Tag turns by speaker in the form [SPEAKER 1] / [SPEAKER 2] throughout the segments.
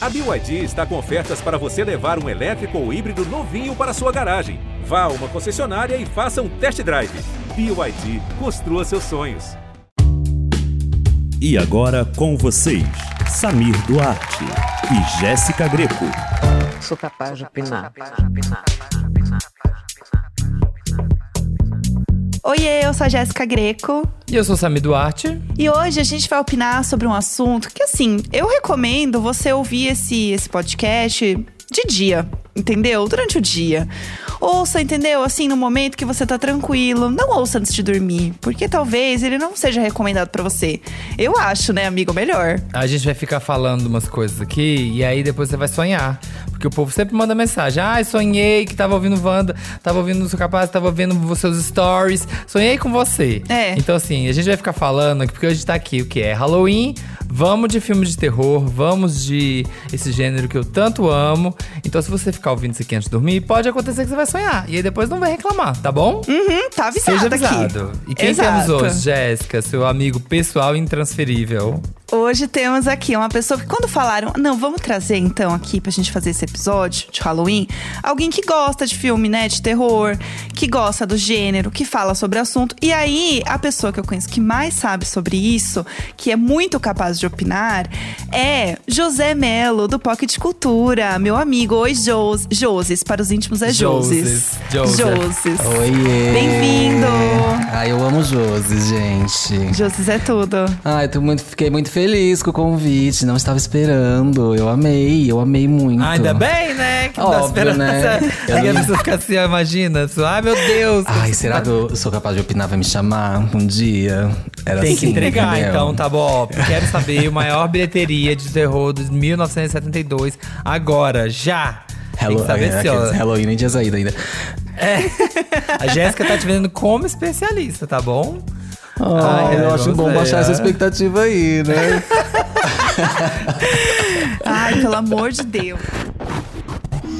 [SPEAKER 1] A BYD está com ofertas para você levar um elétrico ou híbrido novinho para sua garagem. Vá a uma concessionária e faça um test drive. BYD, construa seus sonhos.
[SPEAKER 2] E agora com vocês, Samir Duarte e Jéssica Greco.
[SPEAKER 3] Sou capaz de opinar.
[SPEAKER 4] Oiê, eu sou a Jéssica Greco.
[SPEAKER 5] E eu sou o Sami Duarte.
[SPEAKER 4] E hoje a gente vai opinar sobre um assunto que, assim, eu recomendo você ouvir esse, esse podcast de dia, entendeu? Durante o dia. Ouça, entendeu? Assim, no momento que você tá tranquilo. Não ouça antes de dormir, porque talvez ele não seja recomendado para você. Eu acho, né, amigo, melhor.
[SPEAKER 5] A gente vai ficar falando umas coisas aqui e aí depois você vai sonhar. Porque o povo sempre manda mensagem. Ah, sonhei que tava ouvindo Wanda, tava ouvindo o seu capaz, tava vendo os seus stories. Sonhei com você.
[SPEAKER 4] É.
[SPEAKER 5] Então, assim, a gente vai ficar falando aqui, porque hoje tá aqui o que é Halloween. Vamos de filme de terror, vamos de esse gênero que eu tanto amo. Então, se você ficar ouvindo isso aqui antes de dormir, pode acontecer que você vai sonhar. E aí depois não vai reclamar, tá bom?
[SPEAKER 4] Uhum, tá avisado
[SPEAKER 5] Seja
[SPEAKER 4] aqui.
[SPEAKER 5] avisado. E quem
[SPEAKER 4] Exato.
[SPEAKER 5] temos hoje, Jéssica? Seu amigo pessoal intransferível.
[SPEAKER 4] Hoje temos aqui uma pessoa que quando falaram, não, vamos trazer então aqui pra gente fazer esse episódio de Halloween, alguém que gosta de filme, né, de terror, que gosta do gênero, que fala sobre o assunto. E aí, a pessoa que eu conheço que mais sabe sobre isso, que é muito capaz de opinar, é José Melo, do Pocket Cultura, meu amigo. Oi, Jos, Joses, para os íntimos é Joses.
[SPEAKER 5] Joses.
[SPEAKER 4] Joses.
[SPEAKER 6] Oiê!
[SPEAKER 4] Bem-vindo.
[SPEAKER 6] Ai, eu amo Joses, gente.
[SPEAKER 4] Joses é tudo.
[SPEAKER 6] Ai, tô muito, fiquei muito feliz com o convite, não estava esperando. Eu amei, eu amei muito.
[SPEAKER 5] Ah, ainda bem, né? Que tá
[SPEAKER 6] Óbvio,
[SPEAKER 5] esperando
[SPEAKER 6] né?
[SPEAKER 5] essa. Aí a pessoa fica assim, imagina. assim, Ai, meu Deus.
[SPEAKER 6] Ai, será que eu sou capaz de opinar? Vai me chamar um dia? Era
[SPEAKER 5] Tem
[SPEAKER 6] assim,
[SPEAKER 5] que entregar,
[SPEAKER 6] entendeu?
[SPEAKER 5] então, tá bom? Eu quero saber o maior bilheteria de terror de 1972. Agora, já! Tem
[SPEAKER 6] Hello,
[SPEAKER 5] saber
[SPEAKER 6] é, Halloween nem tinha saído ainda.
[SPEAKER 5] A Jéssica tá te vendo como especialista, tá bom?
[SPEAKER 6] Ai,
[SPEAKER 5] Ai,
[SPEAKER 6] eu acho bom baixar essa expectativa aí, né?
[SPEAKER 4] Ai, pelo amor de Deus.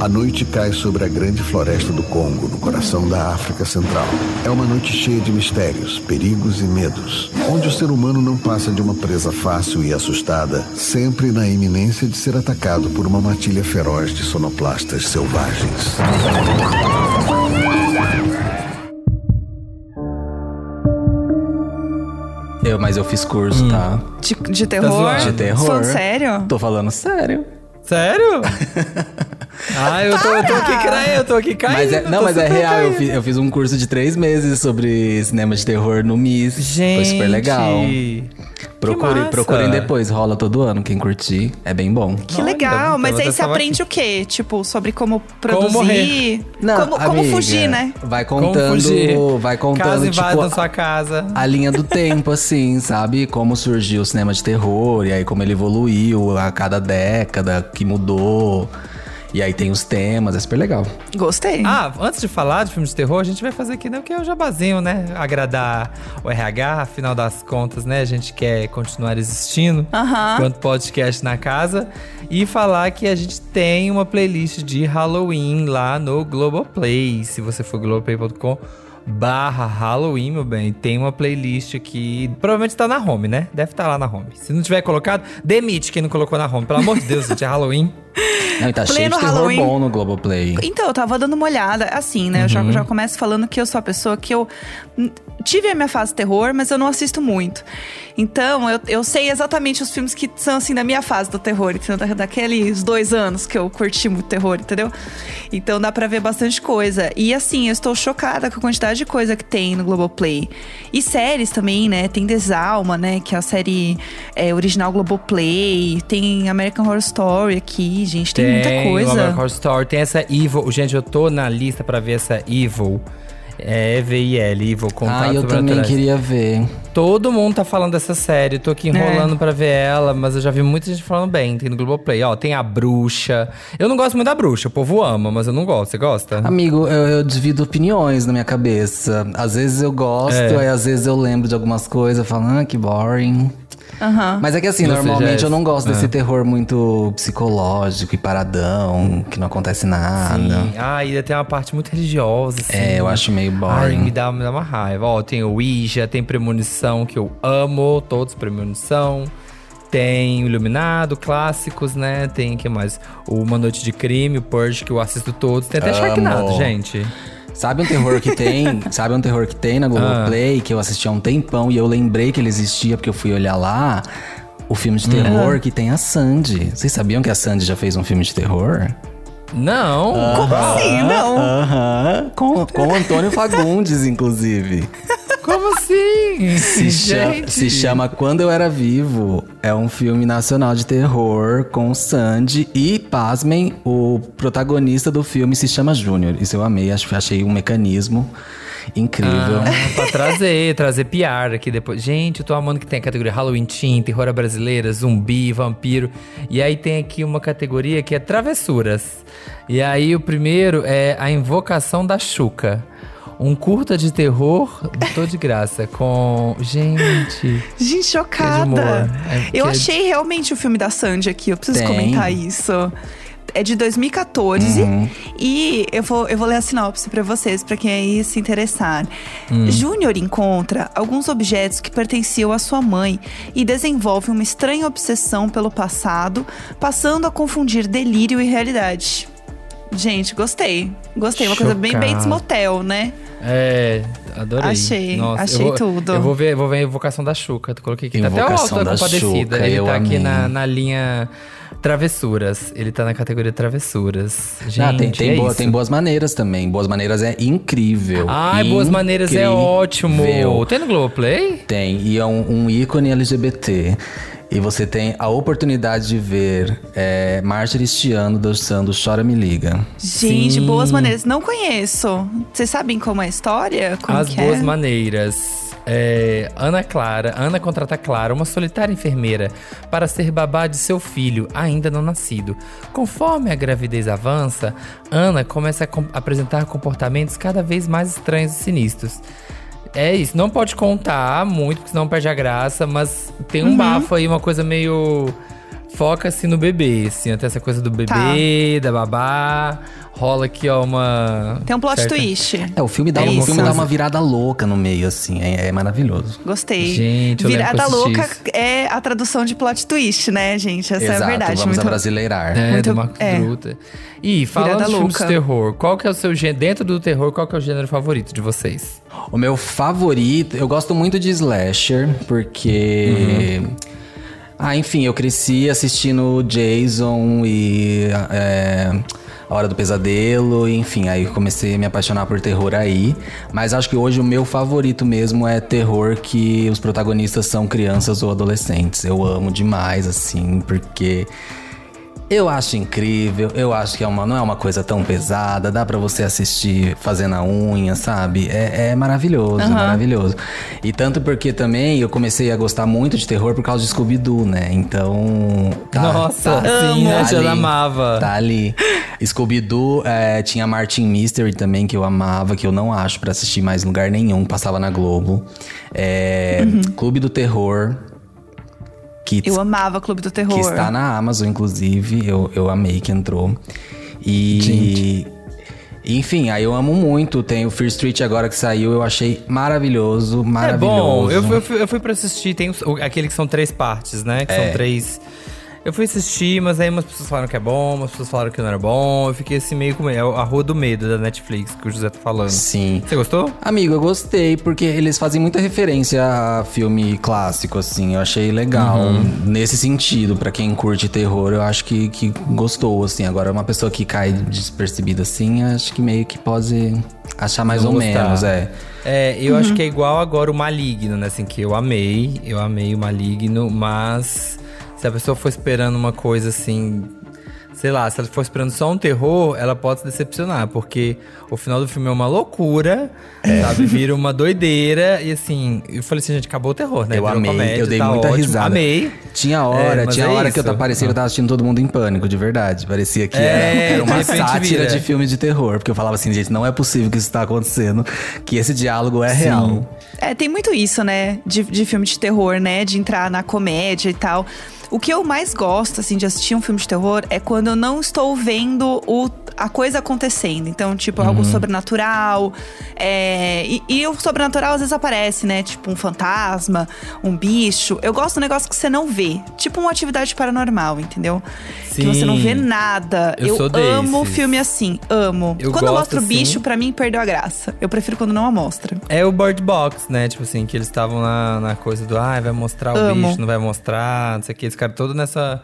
[SPEAKER 7] A noite cai sobre a grande floresta do Congo, no coração da África Central. É uma noite cheia de mistérios, perigos e medos, onde o ser humano não passa de uma presa fácil e assustada, sempre na iminência de ser atacado por uma matilha feroz de sonoplastas selvagens.
[SPEAKER 6] Eu, mas eu fiz curso,
[SPEAKER 5] Hum.
[SPEAKER 6] tá?
[SPEAKER 4] De, de terror?
[SPEAKER 5] zoando?
[SPEAKER 6] De terror.
[SPEAKER 4] Falando sério?
[SPEAKER 6] Tô falando sério.
[SPEAKER 5] Sério? ah, eu tô, eu tô aqui caindo, eu tô aqui caindo.
[SPEAKER 6] Mas é, não, mas é real. Eu fiz, eu fiz um curso de três meses sobre cinema de terror no MIS.
[SPEAKER 5] Gente.
[SPEAKER 6] Foi super legal. Procurem, procurem depois, rola todo ano. Quem curtir, é bem bom.
[SPEAKER 4] Que
[SPEAKER 5] Olha,
[SPEAKER 4] legal, mas aí você aprende
[SPEAKER 5] aqui.
[SPEAKER 4] o quê? Tipo, sobre como produzir.
[SPEAKER 5] morrer.
[SPEAKER 4] como, como
[SPEAKER 6] amiga,
[SPEAKER 4] fugir, né?
[SPEAKER 6] Vai
[SPEAKER 5] Como
[SPEAKER 6] contando,
[SPEAKER 5] fugir.
[SPEAKER 6] vai contando
[SPEAKER 5] invada
[SPEAKER 6] tipo
[SPEAKER 5] na sua casa.
[SPEAKER 6] a linha do tempo, assim, sabe? Como surgiu o cinema de terror, e aí como ele evoluiu a cada década, que mudou. E aí tem os temas, é super legal.
[SPEAKER 4] Gostei.
[SPEAKER 5] Ah, antes de falar de filmes de terror, a gente vai fazer aqui, né? Porque é o jabazinho, né? Agradar o RH, afinal das contas, né? A gente quer continuar existindo
[SPEAKER 4] Aham.
[SPEAKER 5] enquanto podcast na casa. E falar que a gente tem uma playlist de Halloween lá no Globoplay. Se você for globoplay.com barra Halloween, meu bem, tem uma playlist aqui. Provavelmente tá na home, né? Deve estar lá na home. Se não tiver colocado, demite quem não colocou na home. Pelo amor de Deus, gente, é Halloween.
[SPEAKER 6] Não, tá cheio
[SPEAKER 4] Pleno
[SPEAKER 6] de terror
[SPEAKER 4] Halloween.
[SPEAKER 6] bom no Globoplay.
[SPEAKER 4] Então, eu tava dando uma olhada, assim, né? Eu
[SPEAKER 5] Uhum.
[SPEAKER 4] já, já começo falando que eu sou a pessoa que eu tive a minha fase terror, mas eu não assisto muito. Então, eu, eu sei exatamente os filmes que são, assim, da minha fase do terror, entendeu? Da, daqueles dois anos que eu curti muito terror, entendeu? Então, dá pra ver bastante coisa. E, assim, eu estou chocada com a quantidade de coisa que tem no Globoplay. E séries também, né? Tem Desalma, né? Que é a série é, original Globoplay. Tem American Horror Story aqui, gente. Tem, muita
[SPEAKER 5] o
[SPEAKER 4] coisa.
[SPEAKER 5] American Horror Story, tem essa Evil. Gente, eu tô na lista pra ver essa Evil. É E-V-I-L, Evil, Contato
[SPEAKER 6] Ah, eu também queria ver.
[SPEAKER 5] Todo mundo tá falando dessa série. Tô aqui enrolando pra ver ela, mas eu já vi muita gente falando bem. Tem no Globoplay. Ó, tem a Bruxa. Eu não gosto muito da Bruxa, o povo ama, mas eu não gosto. Você gosta?
[SPEAKER 6] Amigo, eu, eu divido opiniões na minha cabeça. Às vezes eu gosto,
[SPEAKER 5] É.
[SPEAKER 6] aí às vezes eu lembro de algumas coisas e falo, ah, que boring.
[SPEAKER 4] Aham.
[SPEAKER 6] Mas é que assim,
[SPEAKER 5] Você,
[SPEAKER 6] normalmente
[SPEAKER 5] Jess?
[SPEAKER 6] eu não gosto
[SPEAKER 5] Ah.
[SPEAKER 6] desse terror muito psicológico e paradão, que não acontece nada.
[SPEAKER 5] Sim. Ah, ainda tem uma parte muito religiosa, assim.
[SPEAKER 6] É, eu acho meio
[SPEAKER 5] Ai,
[SPEAKER 6] boring.
[SPEAKER 5] me dá, me dá uma raiva. Ó, tem o Ouija, tem Premonição, que eu amo. Todos Premonição. Tem o Iluminado, clássicos, né? Tem, que mais? O Uma Noite de Crime, o Purge, que eu assisto todos. Tem até. Sharknado, gente.
[SPEAKER 6] Sabe um terror que tem? sabe um terror que tem na Globoplay que eu assisti há um tempão e eu lembrei que ele existia porque eu fui olhar lá? O filme de terror que tem a Sandy. Vocês sabiam que a Sandy já fez um filme de terror?
[SPEAKER 5] Não!
[SPEAKER 4] Como assim? Não.
[SPEAKER 6] Aham. Com, com o Antônio Fagundes, inclusive.
[SPEAKER 5] Como assim?
[SPEAKER 6] Se, cha-
[SPEAKER 5] gente.
[SPEAKER 6] se chama Quando Eu Era Vivo. É um filme nacional de terror com Sandy e, pasmem, o protagonista do filme se chama Júnior. Isso eu amei, acho, achei um mecanismo incrível.
[SPEAKER 5] Ah, pra trazer, trazer PR aqui depois. Gente, eu tô amando que tem a categoria Halloween Teen, terror brasileira, zumbi, vampiro. E aí tem aqui uma categoria que é travessuras. E aí o primeiro é a invocação da Xuca. Um curta de terror, tô de graça, com. Gente.
[SPEAKER 4] Gente, chocada.
[SPEAKER 5] humor. É,
[SPEAKER 4] eu
[SPEAKER 5] é-
[SPEAKER 4] achei realmente o filme da Sandy aqui, eu preciso
[SPEAKER 6] Tem.
[SPEAKER 4] comentar isso. É de 2014
[SPEAKER 5] Uhum.
[SPEAKER 4] e eu vou, eu vou ler a sinopse pra vocês, pra quem aí se interessar.
[SPEAKER 5] Hum.
[SPEAKER 4] Júnior encontra alguns objetos que pertenciam à sua mãe e desenvolve uma estranha obsessão pelo passado, passando a confundir delírio e realidade. Gente, gostei. Gostei, uma coisa bem
[SPEAKER 5] Chocado.
[SPEAKER 4] Bates Motel, né?
[SPEAKER 5] É, adorei.
[SPEAKER 4] Achei,
[SPEAKER 5] Nossa,
[SPEAKER 4] achei
[SPEAKER 5] eu vou,
[SPEAKER 4] tudo.
[SPEAKER 5] Eu vou ver, vou ver a invocação da Xuca. Eu coloquei aqui. Tá até o Alto da
[SPEAKER 6] da
[SPEAKER 5] Compadecida.
[SPEAKER 6] Xuca,
[SPEAKER 5] Ele tá aqui
[SPEAKER 6] amei.
[SPEAKER 5] na, na linha Travessuras. Ele tá na categoria Travessuras. Gente,
[SPEAKER 6] Ah, tem, tem,
[SPEAKER 5] é
[SPEAKER 6] boa-
[SPEAKER 5] isso.
[SPEAKER 6] tem Boas Maneiras também. Boas Maneiras é incrível.
[SPEAKER 5] Ai, Boas Maneiras é ótimo.
[SPEAKER 6] Incrível.
[SPEAKER 5] Tem no Globoplay?
[SPEAKER 6] Tem, e é um, um ícone LGBT. E você tem a oportunidade de ver é, Marjorie este ano dançando Chora Me Liga.
[SPEAKER 4] Gente,
[SPEAKER 5] Sim.
[SPEAKER 4] boas maneiras. Não conheço. Vocês sabem como é a história? Como
[SPEAKER 5] As
[SPEAKER 4] que
[SPEAKER 5] Boas
[SPEAKER 4] é?
[SPEAKER 5] Maneiras. É, Ana Clara, Ana contrata Clara, uma solitária enfermeira, para ser babá de seu filho, ainda não nascido. Conforme a gravidez avança, Ana começa a com- apresentar comportamentos cada vez mais estranhos e sinistros. É isso, não pode contar muito, porque senão perde a graça, mas tem
[SPEAKER 4] Uhum.
[SPEAKER 5] um bafo aí, uma coisa meio. Foca-se no bebê, assim, até essa coisa do bebê, da babá. Rola aqui, ó, uma.
[SPEAKER 4] Tem um plot
[SPEAKER 5] certa-
[SPEAKER 4] twist.
[SPEAKER 6] É, o filme dá,
[SPEAKER 4] É
[SPEAKER 6] o
[SPEAKER 4] isso.
[SPEAKER 6] filme dá uma virada louca no meio, assim. É, é maravilhoso.
[SPEAKER 4] Gostei.
[SPEAKER 5] Gente, eu
[SPEAKER 4] Virada louca
[SPEAKER 5] isso.
[SPEAKER 4] é a tradução de plot twist, né, gente? Essa é a
[SPEAKER 6] Exato,
[SPEAKER 4] verdade.
[SPEAKER 6] vamos
[SPEAKER 4] Muito...
[SPEAKER 6] abrasileirar.
[SPEAKER 5] É,
[SPEAKER 4] Muito-
[SPEAKER 5] do Marcos
[SPEAKER 4] é.
[SPEAKER 5] Druta. E falando de filmes de terror, qual que é o seu gênero, dentro do terror, qual que é o gênero favorito de vocês?
[SPEAKER 6] O meu favorito, eu gosto muito de slasher, porque. Ah, enfim, eu cresci assistindo Jason e. é, a Hora do Pesadelo, enfim, aí comecei a me apaixonar por terror aí. Mas acho que hoje o meu favorito mesmo é terror que os protagonistas são crianças ou adolescentes. Eu amo demais, assim, porque eu acho incrível, eu acho que é uma, não é uma coisa tão pesada, dá pra você assistir fazendo a unha, sabe? É, é maravilhoso, é maravilhoso. E tanto porque também eu comecei a gostar muito de terror por causa de Scooby-Doo, né? Então. tá-
[SPEAKER 5] Nossa,
[SPEAKER 6] tá-
[SPEAKER 5] sim, né?
[SPEAKER 6] tá
[SPEAKER 5] Já
[SPEAKER 6] ali,
[SPEAKER 5] amava.
[SPEAKER 6] Tá ali. Scooby-Doo é, tinha Martin Mystery também, que eu amava, que eu não acho pra assistir mais em lugar nenhum, passava na Globo. É, Clube do Terror. Que
[SPEAKER 4] Eu amava Clube do Terror.
[SPEAKER 6] que está na Amazon, inclusive. Eu, eu amei que entrou. E. Enfim, aí eu amo muito. Tem o Fear Street agora que saiu, eu achei maravilhoso,
[SPEAKER 5] É
[SPEAKER 6] maravilhoso.
[SPEAKER 5] bom, eu, fui- eu, fui, eu fui pra assistir, tem os- o- aquele que são três partes, né? Que
[SPEAKER 6] É.
[SPEAKER 5] são três. Eu fui assistir, mas aí umas pessoas falaram que é bom, umas pessoas falaram que não era bom. Eu fiquei assim meio com. É a Rua do Medo da Netflix, que o José tá falando.
[SPEAKER 6] Sim.
[SPEAKER 5] Você gostou?
[SPEAKER 6] Amigo, eu gostei, porque eles fazem muita referência a filme clássico, assim. Eu achei legal nesse sentido. Pra quem curte terror, eu acho que, que gostou, assim. Agora, uma pessoa que cai despercebida assim, acho que meio que pode achar mais
[SPEAKER 5] Não
[SPEAKER 6] ou
[SPEAKER 5] gostar.
[SPEAKER 6] menos, é.
[SPEAKER 5] É, eu acho que é igual agora o Maligno, né? Assim, que eu amei, eu amei o Maligno, mas se a pessoa for esperando uma coisa assim. Sei lá, se ela for esperando só um terror, ela pode se decepcionar, porque o final do filme é uma loucura, sabe? Vira uma doideira, e assim, eu falei assim, gente, acabou o terror, né?
[SPEAKER 6] Eu
[SPEAKER 5] Virou
[SPEAKER 6] amei,
[SPEAKER 5] comédia,
[SPEAKER 6] eu dei
[SPEAKER 5] tá
[SPEAKER 6] muita
[SPEAKER 5] ótimo.
[SPEAKER 6] risada.
[SPEAKER 5] Amei.
[SPEAKER 6] Tinha hora,
[SPEAKER 5] É,
[SPEAKER 6] tinha
[SPEAKER 5] é
[SPEAKER 6] hora que eu
[SPEAKER 5] isso.
[SPEAKER 6] parecia que eu tava assistindo todo mundo em pânico, de verdade. Parecia que
[SPEAKER 5] É,
[SPEAKER 6] era, era uma
[SPEAKER 5] de
[SPEAKER 6] sátira
[SPEAKER 5] vira.
[SPEAKER 6] de filme de terror. Porque eu falava assim, gente, não é possível que isso tá acontecendo, que esse diálogo é real.
[SPEAKER 4] É, tem muito isso, né? De, de filme de terror, né? De entrar na comédia e tal. O que eu mais gosto, assim, de assistir um filme de terror é quando eu não estou vendo o, a coisa acontecendo. Então, tipo, algo sobrenatural. é, e, e o sobrenatural às vezes aparece, né? Tipo, um fantasma, um bicho. Eu gosto do negócio que você não vê. Tipo uma atividade paranormal, entendeu? Que você não vê
[SPEAKER 5] Sim.
[SPEAKER 4] nada.
[SPEAKER 5] Eu
[SPEAKER 4] Eu, amo
[SPEAKER 5] desses.
[SPEAKER 4] filme assim. Amo.
[SPEAKER 5] Eu
[SPEAKER 4] quando
[SPEAKER 5] gosto,
[SPEAKER 4] mostra o
[SPEAKER 5] assim.
[SPEAKER 4] bicho, pra mim, perdeu a graça. Eu prefiro quando não a mostra.
[SPEAKER 5] É o Bird Box, né? Tipo assim, que eles estavam na, na coisa do ah, vai mostrar o
[SPEAKER 4] Amo.
[SPEAKER 5] bicho, não vai mostrar, não sei o que. Esse cara todo nessa.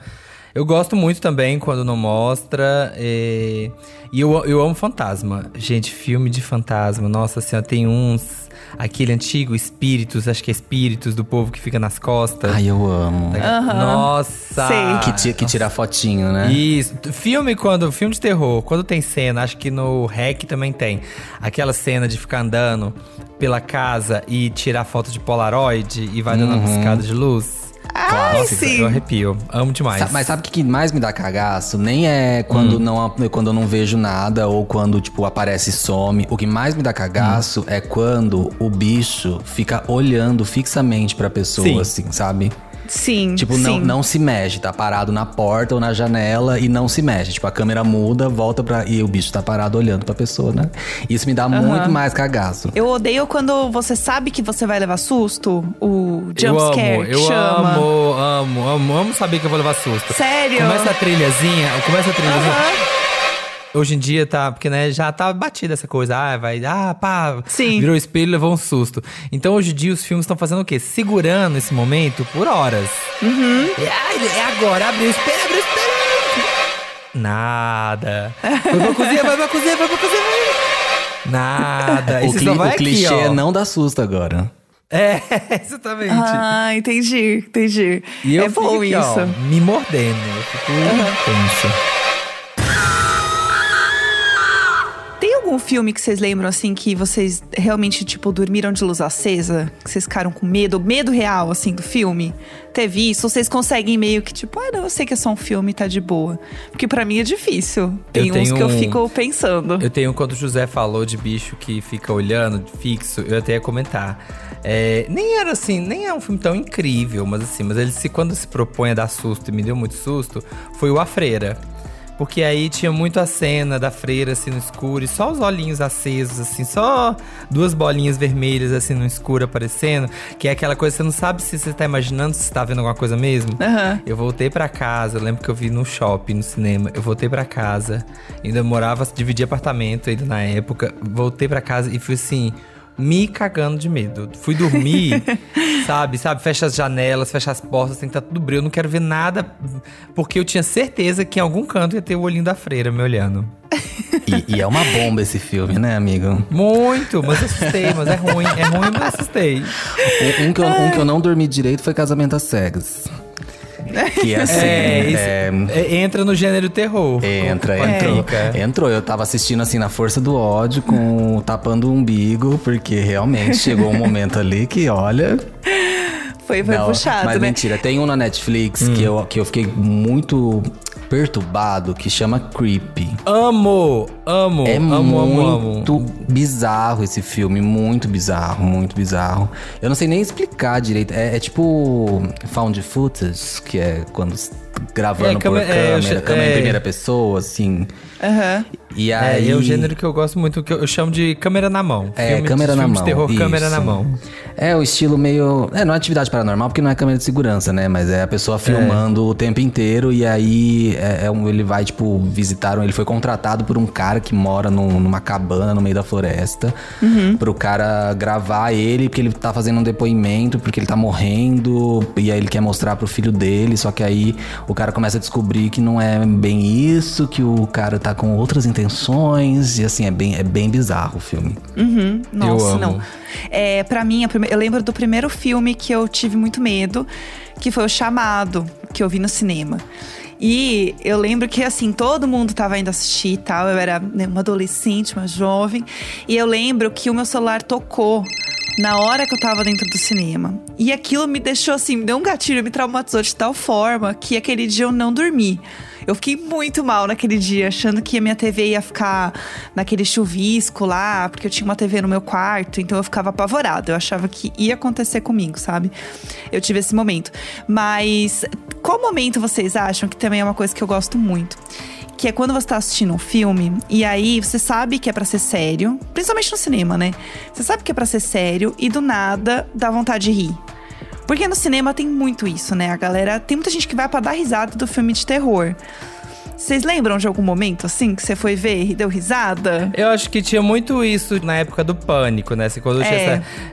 [SPEAKER 5] Eu gosto muito também quando não mostra. E, e eu, eu amo fantasma. Gente, filme de fantasma. Nossa senhora, tem uns. Aquele antigo Espíritos, acho que é Espíritos do povo que fica nas costas.
[SPEAKER 6] Ai, eu amo.
[SPEAKER 5] Nossa!
[SPEAKER 4] Sei.
[SPEAKER 6] Que, ti- que tira fotinho, né?
[SPEAKER 5] Isso. Filme quando. Filme de terror, quando tem cena, acho que no REC também tem. Aquela cena de ficar andando pela casa e tirar foto de Polaroid e vai dando uma piscada de luz.
[SPEAKER 4] Ai,
[SPEAKER 5] Nossa,
[SPEAKER 4] sim.
[SPEAKER 5] eu arrepio. Amo demais.
[SPEAKER 6] Sa- Mas sabe o que que mais me dá cagaço? Nem é quando, não, quando eu não vejo nada ou quando, tipo, aparece e some. O que mais me dá cagaço é quando o bicho fica olhando fixamente pra pessoa,
[SPEAKER 5] Sim.
[SPEAKER 6] assim, sabe?
[SPEAKER 4] Sim.
[SPEAKER 6] Tipo,
[SPEAKER 4] sim.
[SPEAKER 6] não, não se mexe, tá parado na porta ou na janela e não se mexe. Tipo, a câmera muda, volta pra. E o bicho tá parado olhando pra pessoa, né? Isso me dá muito mais cagaço.
[SPEAKER 4] Eu odeio quando você sabe que você vai levar susto, o
[SPEAKER 5] eu
[SPEAKER 4] jump
[SPEAKER 5] amo, eu
[SPEAKER 4] chama.
[SPEAKER 5] amo, amo, amo, amo saber que eu vou levar susto.
[SPEAKER 4] Sério?
[SPEAKER 5] Começa a trilhazinha, começa a trilhazinha.
[SPEAKER 4] Aham.
[SPEAKER 5] Hoje em dia tá, porque né, já tá batida essa coisa. Ah, vai, ah, pá,
[SPEAKER 4] Sim.
[SPEAKER 5] virou espelho, levou um susto. Então hoje em dia os filmes estão fazendo o quê? Segurando esse momento por horas.
[SPEAKER 4] Uhum.
[SPEAKER 5] É, é agora, abriu o espelho, abriu o espelho. Nada. Foi pra cozinha, vai pra cozinha, vai pra cozinha. vai. Nada. E
[SPEAKER 6] O, cli-
[SPEAKER 5] vai
[SPEAKER 6] o clichê
[SPEAKER 5] aqui, ó.
[SPEAKER 6] é não dá susto agora.
[SPEAKER 5] É, exatamente.
[SPEAKER 4] Ah, entendi, entendi.
[SPEAKER 5] E eu
[SPEAKER 4] é bom
[SPEAKER 5] fico
[SPEAKER 4] isso.
[SPEAKER 5] ó, me mordendo. Eu fico tenso.
[SPEAKER 4] Algum filme que vocês lembram, assim, que vocês realmente, tipo, dormiram de luz acesa? Que vocês ficaram com medo, medo real, assim, do filme? Teve isso? Ou vocês conseguem meio que, tipo, ah, não, eu sei que é só um filme, tá de boa. Porque pra mim é difícil. Tem
[SPEAKER 5] Eu
[SPEAKER 4] uns que eu
[SPEAKER 5] um-
[SPEAKER 4] fico pensando.
[SPEAKER 5] Eu tenho, quando o José falou de bicho que fica olhando fixo, eu até ia comentar. É, nem era assim, nem é um filme tão incrível, mas assim, mas ele se quando se propõe a dar susto e me deu muito susto, foi o A Freira. Porque aí tinha muito a cena da freira assim no escuro e só os olhinhos acesos, assim, só duas bolinhas vermelhas assim no escuro aparecendo, que é aquela coisa que você não sabe se você tá imaginando, se você tá vendo alguma coisa mesmo.
[SPEAKER 4] Aham.
[SPEAKER 5] Eu voltei pra casa, eu lembro que eu vi no shopping, no cinema. Eu voltei pra casa, ainda morava, dividia apartamento ainda na época. Voltei pra casa e fui assim, me cagando de medo. Fui dormir, sabe, sabe, fecha as janelas, fecha as portas, tem que estar tudo brilho. Eu não quero ver nada, porque eu tinha certeza que em algum canto ia ter o olhinho da freira me olhando.
[SPEAKER 6] E, e é uma bomba esse filme, né, amigo?
[SPEAKER 5] Muito, mas eu assustei, mas é ruim, é ruim, mas assustei.
[SPEAKER 6] Um, um que eu, um que eu não dormi direito foi Casamento às Cegas. Que é assim.
[SPEAKER 5] É, isso-
[SPEAKER 6] é,
[SPEAKER 5] entra no gênero terror.
[SPEAKER 6] Entra, entrou. Entrou. Eu tava assistindo assim na força do ódio, com tapando o umbigo, porque realmente chegou um momento ali que, olha.
[SPEAKER 4] Foi, foi
[SPEAKER 6] não,
[SPEAKER 4] puxado,
[SPEAKER 6] mas
[SPEAKER 4] né?
[SPEAKER 6] mentira, tem um na Netflix
[SPEAKER 5] Hum.
[SPEAKER 6] que, eu, que eu fiquei muito perturbado, que chama Creepy.
[SPEAKER 5] Amo, amo,
[SPEAKER 6] É
[SPEAKER 5] amo, amo, amo.
[SPEAKER 6] muito bizarro esse filme, muito bizarro, muito bizarro. Eu não sei nem explicar direito. É, é tipo found footage, que é quando gravando
[SPEAKER 5] É,
[SPEAKER 6] por
[SPEAKER 5] câmera- é,
[SPEAKER 6] câmera,
[SPEAKER 5] che-
[SPEAKER 6] câmera em
[SPEAKER 5] é.
[SPEAKER 6] primeira pessoa, assim.
[SPEAKER 4] Aham.
[SPEAKER 6] E
[SPEAKER 5] É,
[SPEAKER 6] aí
[SPEAKER 5] é o gênero que eu gosto muito, que eu, chamo de câmera na mão.
[SPEAKER 6] É,
[SPEAKER 5] Filme de-
[SPEAKER 6] câmera na
[SPEAKER 5] filme
[SPEAKER 6] mão.
[SPEAKER 5] de terror, câmera
[SPEAKER 6] isso.
[SPEAKER 5] na mão.
[SPEAKER 6] É o estilo meio. É, não é atividade paranormal, porque não é câmera de segurança, né? Mas é a pessoa filmando o tempo inteiro e aí é, é um- ele vai, tipo, visitar. um- Ele foi contratado por um cara que mora num- numa cabana no meio da floresta. Pro cara gravar ele, porque ele tá fazendo um depoimento, porque ele tá morrendo. E aí ele quer mostrar pro filho dele. Só que aí o cara começa a descobrir que não é bem isso, que o cara tá com outras intenções. E assim, é bem, é bem bizarro o filme.
[SPEAKER 4] Uhum. Nossa,
[SPEAKER 5] amo.
[SPEAKER 4] não. É, pra mim, prime- eu lembro do primeiro filme que eu tive muito medo, que foi o Chamado, que eu vi no cinema. E eu lembro que, assim, todo mundo tava indo assistir e tal. Eu era né, uma adolescente, uma jovem. E eu lembro que o meu celular tocou na hora que eu tava dentro do cinema. E aquilo me deixou, assim, me deu um gatilho, me traumatizou de tal forma que aquele dia eu não dormi. Eu fiquei muito mal naquele dia, achando que a minha TV ia ficar naquele chuvisco lá, porque eu tinha uma TV no meu quarto, então eu ficava apavorada. Eu achava que ia acontecer comigo, sabe? Eu tive esse momento. Mas qual momento vocês acham que também é uma coisa que eu gosto muito? Que é quando você tá assistindo um filme e aí você sabe que é pra ser sério, principalmente no cinema, né? Você sabe que é pra ser sério e do nada dá vontade de rir. Porque no cinema tem muito isso, né? A galera. Tem muita gente que vai pra dar risada do filme de terror. Vocês lembram de algum momento assim que você foi ver e deu risada?
[SPEAKER 5] Eu acho que tinha muito isso na época do pânico, né? Assim, quando
[SPEAKER 4] É.
[SPEAKER 5] tinha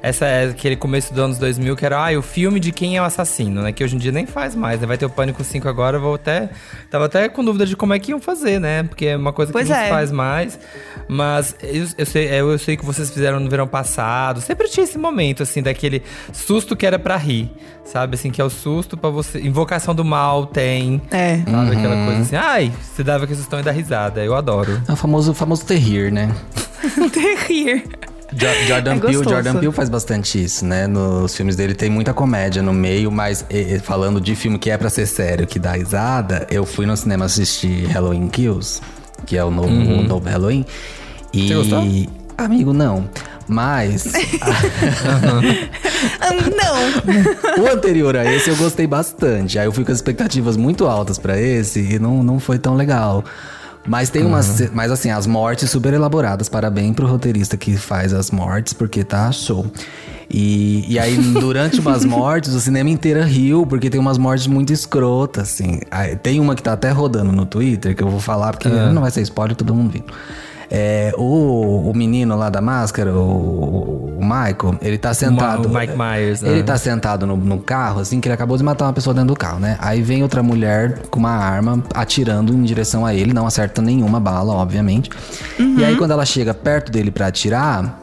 [SPEAKER 5] essa, essa, aquele começo dos anos 2000, que era ah, o filme de quem é o assassino, né? Que hoje em dia nem faz mais, né? Vai ter o Pânico 5 agora, eu vou até. Tava até com dúvida de como é que iam fazer, né? Porque é uma coisa
[SPEAKER 4] Pois
[SPEAKER 5] que não
[SPEAKER 4] é.
[SPEAKER 5] se faz mais. Mas eu, eu, sei, eu sei que vocês fizeram no verão passado. Sempre tinha esse momento, assim, daquele susto que era pra rir. Sabe, assim, que é o susto pra você. Invocação do mal tem.
[SPEAKER 4] É.
[SPEAKER 5] Sabe, aquela coisa assim. Ai, você dava aquele sustão e dá risada. Eu adoro.
[SPEAKER 6] É o famoso, famoso terrir, né?
[SPEAKER 4] Terrir.
[SPEAKER 6] Jo- Jordan
[SPEAKER 4] É
[SPEAKER 6] Peele. Jordan Peele faz bastante isso, né? Nos filmes dele tem muita comédia no meio, mas falando de filme que é pra ser sério, que dá risada, eu fui no cinema assistir Halloween Kills, que é o novo, o novo Halloween. E.
[SPEAKER 5] Você gostou?
[SPEAKER 6] Amigo, não. Mas
[SPEAKER 4] Ah, Não.
[SPEAKER 6] o anterior a esse eu gostei bastante. Aí eu fui com as expectativas muito altas pra esse e não, não foi tão legal. Mas tem umas. ce- Mas assim, as mortes super elaboradas. Parabéns pro roteirista que faz as mortes, porque tá show. E, e aí, durante umas mortes, o cinema inteiro riu, porque tem umas mortes muito escrotas, assim. Aí, tem uma que tá até rodando no Twitter, que eu vou falar, porque não vai ser spoiler, todo mundo viu. É, o, o menino lá da máscara, o, o Michael, ele tá sentado.
[SPEAKER 5] o Mike Myers,
[SPEAKER 6] Ele
[SPEAKER 5] né?
[SPEAKER 6] tá sentado no, no carro, assim, que ele acabou de matar uma pessoa dentro do carro, né? Aí vem outra mulher com uma arma atirando em direção a ele, não acerta nenhuma bala, obviamente. E aí, quando ela chega perto dele pra atirar.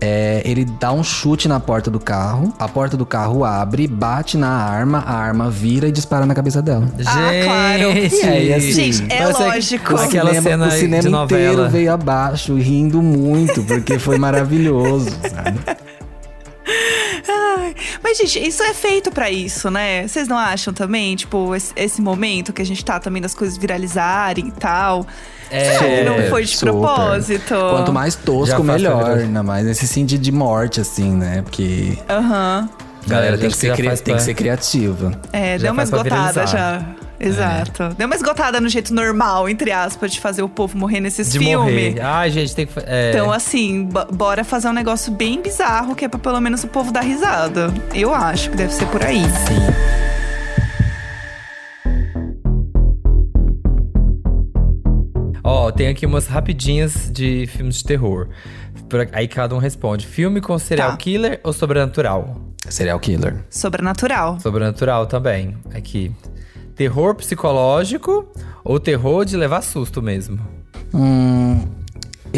[SPEAKER 6] É, ele dá um chute na porta do carro, a porta do carro abre, bate na arma, a arma vira e dispara na cabeça dela.
[SPEAKER 4] Ah, claro.
[SPEAKER 6] E aí, assim,
[SPEAKER 4] Gente, é lógico.
[SPEAKER 6] O
[SPEAKER 5] Aquela
[SPEAKER 6] cinema,
[SPEAKER 5] cena
[SPEAKER 6] o cinema
[SPEAKER 5] de
[SPEAKER 6] inteiro
[SPEAKER 5] novela.
[SPEAKER 6] veio abaixo, rindo muito, porque foi maravilhoso, sabe?
[SPEAKER 4] Ai, Mas, gente, isso é feito pra isso, né? Vocês não acham também? Tipo, esse, esse momento que a gente tá também das coisas viralizarem e tal.
[SPEAKER 5] É,
[SPEAKER 4] não foi de
[SPEAKER 6] super.
[SPEAKER 4] propósito?
[SPEAKER 6] Quanto mais tosco, melhor. Ainda mais nesse sentido de morte, assim, né? Porque
[SPEAKER 4] Aham.
[SPEAKER 6] a galera
[SPEAKER 5] É,
[SPEAKER 6] tem, que ser, cri- tem que ser criativa.
[SPEAKER 4] É,
[SPEAKER 5] Já
[SPEAKER 4] deu uma esgotada já. Exato. Deu uma esgotada no jeito normal, entre aspas, de fazer o povo morrer nesses
[SPEAKER 5] De
[SPEAKER 4] filmes.
[SPEAKER 5] morrer. Ai, gente, tem que. É.
[SPEAKER 4] Então, assim, bo- bora fazer um negócio bem bizarro, que é pra pelo menos o povo dar risada. Eu acho que deve ser por aí.
[SPEAKER 5] Ó, tem aqui umas rapidinhas de filmes de terror. Aí cada um responde: filme com serial
[SPEAKER 4] Tá.
[SPEAKER 5] killer ou sobrenatural?
[SPEAKER 6] Serial killer.
[SPEAKER 4] Sobrenatural.
[SPEAKER 5] Sobrenatural também. Aqui. Terror psicológico ou terror de levar susto mesmo?
[SPEAKER 6] Hum,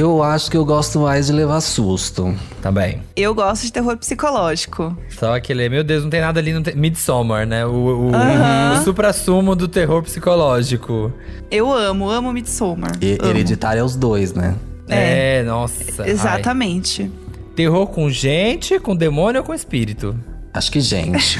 [SPEAKER 6] eu acho que eu gosto mais de levar susto.
[SPEAKER 5] Também.
[SPEAKER 4] Eu gosto de terror psicológico.
[SPEAKER 5] Só aquele, meu Deus, não tem nada ali, não tem. Midsommar, né? O, o, o supra-sumo do terror psicológico.
[SPEAKER 4] Eu amo, amo Midsommar.
[SPEAKER 6] E
[SPEAKER 4] Amo.
[SPEAKER 6] hereditário é os dois, né?
[SPEAKER 5] É, nossa. ai.
[SPEAKER 4] Exatamente.
[SPEAKER 5] Terror com gente, com demônio ou com espírito?
[SPEAKER 6] Acho que gente.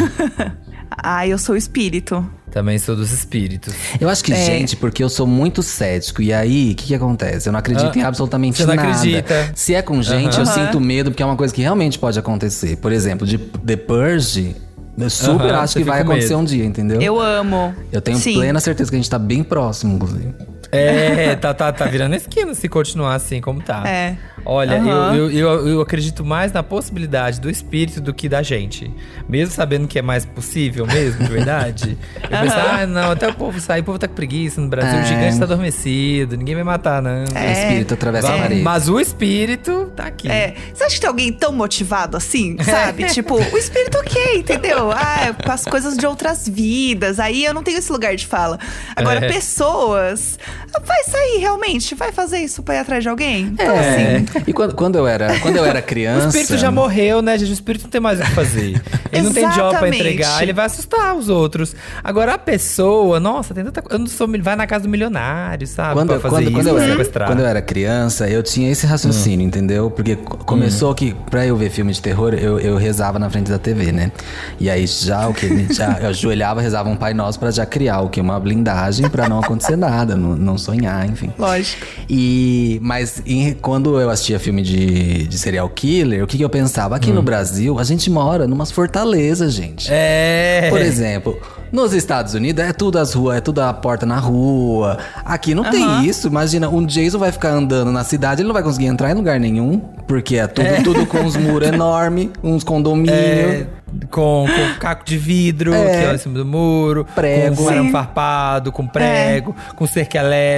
[SPEAKER 4] Ai, eu sou espírito.
[SPEAKER 5] Também sou dos espíritos.
[SPEAKER 6] Eu acho que
[SPEAKER 4] É.
[SPEAKER 6] gente, porque eu sou muito cético. E aí, o que, que acontece? Eu não acredito
[SPEAKER 5] Ah,
[SPEAKER 6] em absolutamente
[SPEAKER 5] você não
[SPEAKER 6] nada.
[SPEAKER 5] acredita.
[SPEAKER 6] Se é com gente, eu
[SPEAKER 4] Aham.
[SPEAKER 6] sinto medo, porque é uma coisa que realmente pode acontecer. Por exemplo, de The Purge, eu super
[SPEAKER 5] Aham,
[SPEAKER 6] acho que vai acontecer
[SPEAKER 5] medo.
[SPEAKER 6] um dia, entendeu?
[SPEAKER 4] Eu amo.
[SPEAKER 6] Eu tenho
[SPEAKER 4] Sim.
[SPEAKER 6] plena certeza que a gente tá bem próximo, inclusive.
[SPEAKER 5] É, tá, tá, tá virando esquina se continuar assim como tá.
[SPEAKER 4] É.
[SPEAKER 5] Olha,
[SPEAKER 4] Aham.
[SPEAKER 5] eu, eu, eu, eu acredito mais na possibilidade do espírito do que da gente. Mesmo sabendo que é mais possível mesmo, de verdade. Eu penso, ah, não, até o povo sair, o povo tá com preguiça no Brasil,
[SPEAKER 6] É.
[SPEAKER 5] o gigante tá adormecido, ninguém vai matar, não.
[SPEAKER 6] O espírito atravessa a
[SPEAKER 5] Vamos-
[SPEAKER 6] parede.
[SPEAKER 5] Mas o espírito tá aqui.
[SPEAKER 4] É, você acha que tem alguém tão motivado assim, sabe? tipo, o espírito ok, entendeu? Ah, com as coisas de outras vidas. Aí eu não tenho esse lugar de fala. Agora,
[SPEAKER 5] É.
[SPEAKER 4] pessoas. Vai sair realmente? Vai fazer isso pra ir atrás de alguém? Então,
[SPEAKER 6] É,
[SPEAKER 4] assim.
[SPEAKER 6] E quando, quando eu era, quando eu era
[SPEAKER 5] O
[SPEAKER 6] criança.
[SPEAKER 5] espírito já morreu, né, gente? O espírito não tem mais o que fazer. Ele não tem job pra entregar, ele vai assustar os outros. Agora a pessoa, nossa, tem tanta coisa. Eu não sou. Vai na casa do milionário, sabe?
[SPEAKER 6] Quando,
[SPEAKER 5] pra fazer
[SPEAKER 6] quando,
[SPEAKER 5] isso,
[SPEAKER 6] quando eu era,
[SPEAKER 5] sequestrar.
[SPEAKER 6] quando eu era criança, eu tinha esse raciocínio, entendeu? Porque co- começou que, pra eu ver filme de terror, eu, eu rezava na frente da TV, né? E aí já o que? Já, eu ajoelhava, rezava um Pai Nosso pra já criar o que? Uma blindagem pra não acontecer nada, não, não sonhar, enfim.
[SPEAKER 4] Lógico.
[SPEAKER 6] E, mas em- quando eu assistia filme de, de serial killer, o que, que eu pensava? Aqui no Brasil, a gente mora numas fortalezas, gente.
[SPEAKER 5] É.
[SPEAKER 6] Por exemplo, nos Estados Unidos é tudo as ruas, é tudo a porta na rua. Aqui não tem isso. Imagina, um Jason vai ficar andando na cidade, ele não vai conseguir entrar em lugar nenhum, porque é tudo, tudo com uns muros enormes, uns condomínios.
[SPEAKER 5] É, com, com caco de vidro,
[SPEAKER 6] É.
[SPEAKER 5] que é em cima do muro,
[SPEAKER 6] Prego.
[SPEAKER 5] com arame
[SPEAKER 4] Sim.
[SPEAKER 5] farpado, com prego, com cerca elétrica.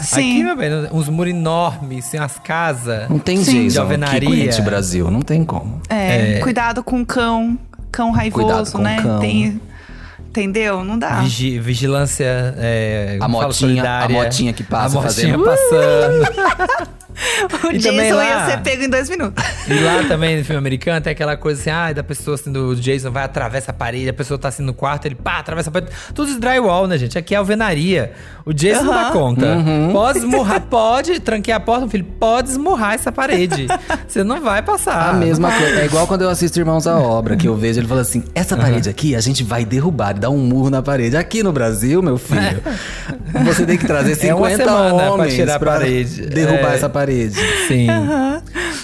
[SPEAKER 4] Sim.
[SPEAKER 5] Aqui, meu bem, uns muros enormes, assim, as casas.
[SPEAKER 6] Não tem
[SPEAKER 4] Sim.
[SPEAKER 6] Jason
[SPEAKER 5] De
[SPEAKER 6] aqui
[SPEAKER 5] alvenaria.
[SPEAKER 6] esse Brasil, não tem como.
[SPEAKER 4] É,
[SPEAKER 5] É.
[SPEAKER 4] cuidado com o cão, cão raivoso,
[SPEAKER 6] Cuidado com
[SPEAKER 4] né?
[SPEAKER 6] cão.
[SPEAKER 4] Tem, entendeu? Não dá.
[SPEAKER 5] Vigi- vigilância é,
[SPEAKER 6] A motinha- a motinha que passa
[SPEAKER 5] A motinha
[SPEAKER 6] fazendo-
[SPEAKER 5] passando.
[SPEAKER 4] O
[SPEAKER 5] E
[SPEAKER 4] Jason
[SPEAKER 5] lá-
[SPEAKER 4] ia ser pego em dois minutos.
[SPEAKER 5] E lá também, no filme americano, tem aquela coisa assim, ah, da pessoa assim, do Jason vai, atravessa a parede, a pessoa tá assim no quarto, ele pá, atravessa a parede. Tudo de drywall, né, gente? Aqui é alvenaria. O Jason não dá conta.
[SPEAKER 6] Uhum.
[SPEAKER 5] Pode esmurrar, pode, tranquei a porta, meu filho, pode esmurrar essa parede. Você não vai passar.
[SPEAKER 6] A mesma coisa. É igual quando eu assisto Irmãos à Obra, que eu vejo ele fala assim: essa parede aqui a gente vai derrubar dar um murro na parede. Aqui no Brasil, meu filho, você tem que trazer
[SPEAKER 5] É uma
[SPEAKER 6] 50
[SPEAKER 5] semana pra
[SPEAKER 6] homens
[SPEAKER 5] tirar a parede.
[SPEAKER 6] derrubar
[SPEAKER 5] É.
[SPEAKER 6] essa parede.
[SPEAKER 5] Sim.